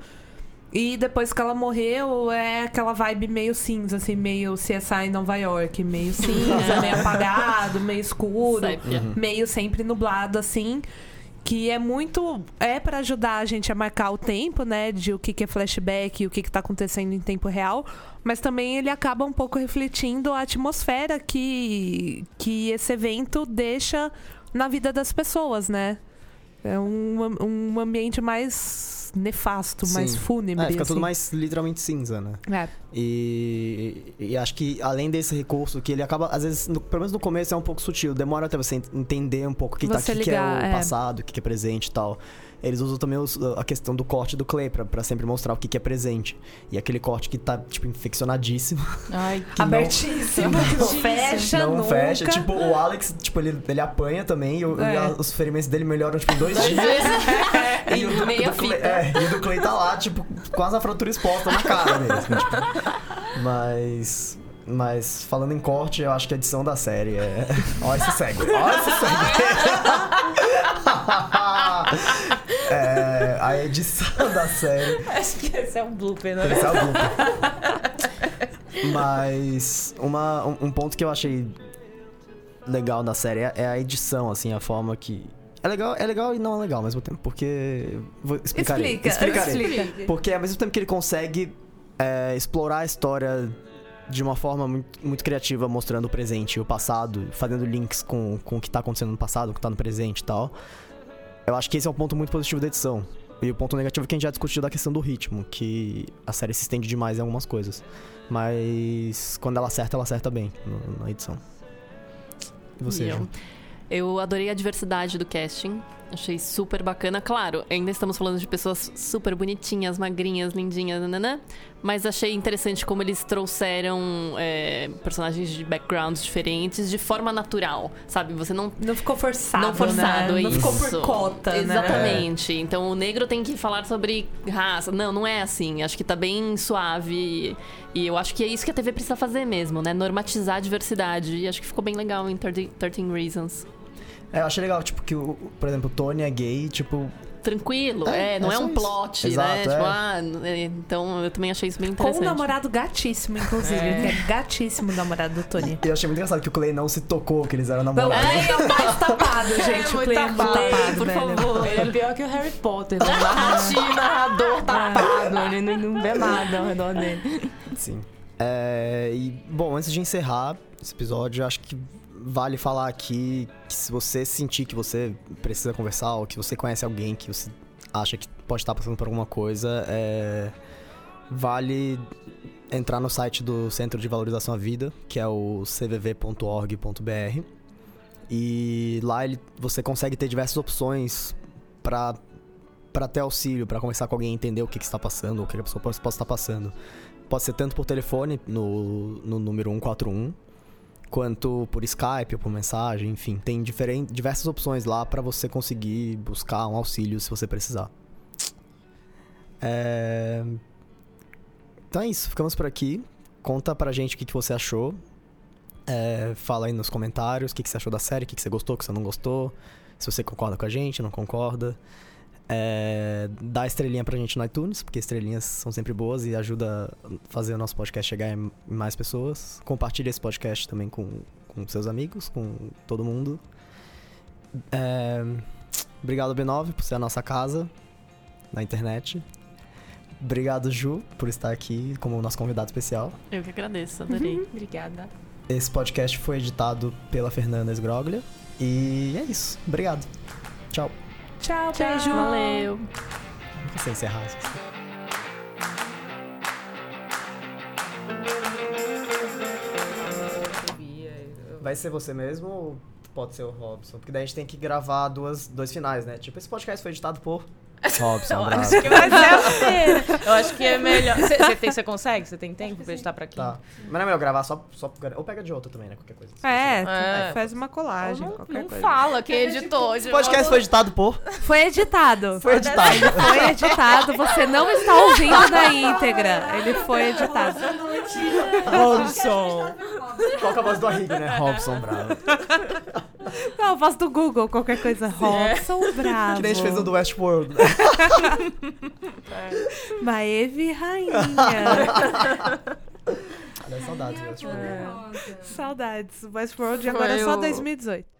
E depois que ela morreu, é aquela vibe meio cinza, assim, meio CSI Nova York, meio cinza, meio apagado, meio escuro Sépia. meio sempre nublado assim que é muito é pra ajudar a gente a marcar o tempo né de o que que é flashback e o que que tá acontecendo em tempo real mas também ele acaba um pouco refletindo a atmosfera que que esse evento deixa na vida das pessoas né? É um, um ambiente mais nefasto mais Sim. fúnebre É, fica tudo assim. mais literalmente cinza, né? É. E, e acho que além desse recurso, que ele acaba, às vezes, no- pelo menos no começo é um pouco sutil, demora até você ent- entender um pouco o que, tá, que, que é o é. passado, o que, que é presente e tal. Eles usam também os- a questão do corte do Clay pra, pra sempre mostrar o que, que é presente. E aquele corte que tá, tipo, infeccionadíssimo. Ai, que não- abertíssimo não fecha não nunca fecha. Tipo, o Alex, tipo, ele, ele apanha também e, o- É. e a- os ferimentos dele melhoram, tipo, em dois dias. E o do, Meia do Clay, fita. é, e o do Clay tá lá, tipo, quase a fratura exposta na cara mesmo. tipo. Mas. Mas falando em corte, eu acho que a edição da série é. Ó, esse segue. Ó, esse segue. É, a edição da série. acho que esse é um blooper, né? Esse é o blooper. Mas uma, um, um ponto que eu achei legal da série é, é a edição, assim, a forma que. É legal, é legal e não é legal ao mesmo tempo, porque. Vou explica Explicarei. explica Porque ao mesmo tempo que ele consegue é, explorar a história de uma forma muito, muito criativa, mostrando o presente e o passado, fazendo links com, com o que tá acontecendo no passado, o que tá no presente e tal. Eu acho que esse é um ponto muito positivo da edição. E o ponto negativo é que a gente já discutiu da questão do ritmo, que a série se estende demais em algumas coisas. Mas quando ela acerta, ela acerta bem na edição. E você, E eu? Adorei a diversidade do casting. Achei super bacana. Claro, ainda estamos falando de pessoas super bonitinhas, magrinhas, lindinhas, nananã. Mas achei interessante como eles trouxeram é, personagens de backgrounds diferentes de forma natural, sabe? Você não Não ficou forçado. não forçado, né? Não isso. ficou por cota, né? Exatamente. Então o negro tem que falar sobre raça. Não, não é assim. Acho que tá bem suave. E eu acho que é isso que a TV precisa fazer mesmo, né? Normatizar a diversidade. E acho que ficou bem legal em 13, 13 Reasons. É, eu achei legal, tipo, que, o, por exemplo, o Tony é gay, tipo, Tranquilo, É, é, não é é, só um isso. plot, Exato, né? é. Tipo, ah, é, então eu também achei isso bem Com um interessante. namorado gatíssimo, inclusive. É. É gatíssimo o namorado do Tony. E eu achei muito engraçado que o Clay não se tocou que eles eram Não, namorados. ele é o mais tapado, gente. o Clay é tapado, tapado, por velho. favor. Ele é pior que o Harry Potter, né? Narrativo, narrador tapado. Ele não, não vê nada ao redor dele. Sim. É, e, bom, antes de encerrar esse episódio, acho que vale falar aqui que se você sentir que você precisa conversar ou que você conhece alguém que você acha que pode estar passando por alguma coisa, é, vale entrar no site do Centro de Valorização à Vida, que é o cvv.org.br. E lá ele, você consegue ter diversas opções para para ter auxílio, para conversar com alguém, entender o que, que está passando, o que a pessoa possa estar passando. Pode ser tanto por telefone, no, no número 141, quanto por Skype ou por mensagem, enfim. Tem diferen- diversas opções lá para você conseguir buscar um auxílio se você precisar. É... Então é isso, ficamos por aqui. Conta pra gente o que, que você achou. É, fala aí nos comentários o que, que você achou da série, o que, que você gostou, o que você não gostou. Se você concorda com a gente, não concorda. É, dá estrelinha pra gente no iTunes, porque estrelinhas são sempre boas e ajuda a fazer o nosso podcast chegar em mais pessoas. Compartilha esse podcast também com, com seus amigos, com todo mundo. É, obrigado, B9, por ser a nossa casa na internet. Obrigado, Ju, por estar aqui como nosso convidado especial. Eu que agradeço, adorei. Obrigada. Esse podcast foi editado pela Fernanda Esgroglia. E é isso. Obrigado. Tchau. Tchau, Tchau. beijo. Valeu. Não sei encerrar isso. Vai ser você mesmo ou pode ser o Robson? Porque daí a gente tem que gravar duas, dois finais, né? Tipo, esse podcast foi editado por Robson, Eu bravo. acho que vai ser. Eu acho que é melhor. Você consegue? Você tem tempo pra editar pra aqui? Tá. Mas não é melhor gravar só, só. Ou pega de outro também, né? Qualquer coisa. É, É. faz uma colagem, Não, qualquer não coisa. fala quem editou. Esse podcast foi editado por... Foi editado. Foi editado. Foi editado, você não está ouvindo na íntegra. Ele foi editado. Robson. Qual que é a voz do Arrigo, né? Robson, bravo. Não, a voz do Google, qualquer coisa. Robson Bravo. Que nem a gente fez no do Westworld. né? Maeve Rainha. Aliás, saudades do Westworld. Saudades. Westworld Foi agora é só o- 2018.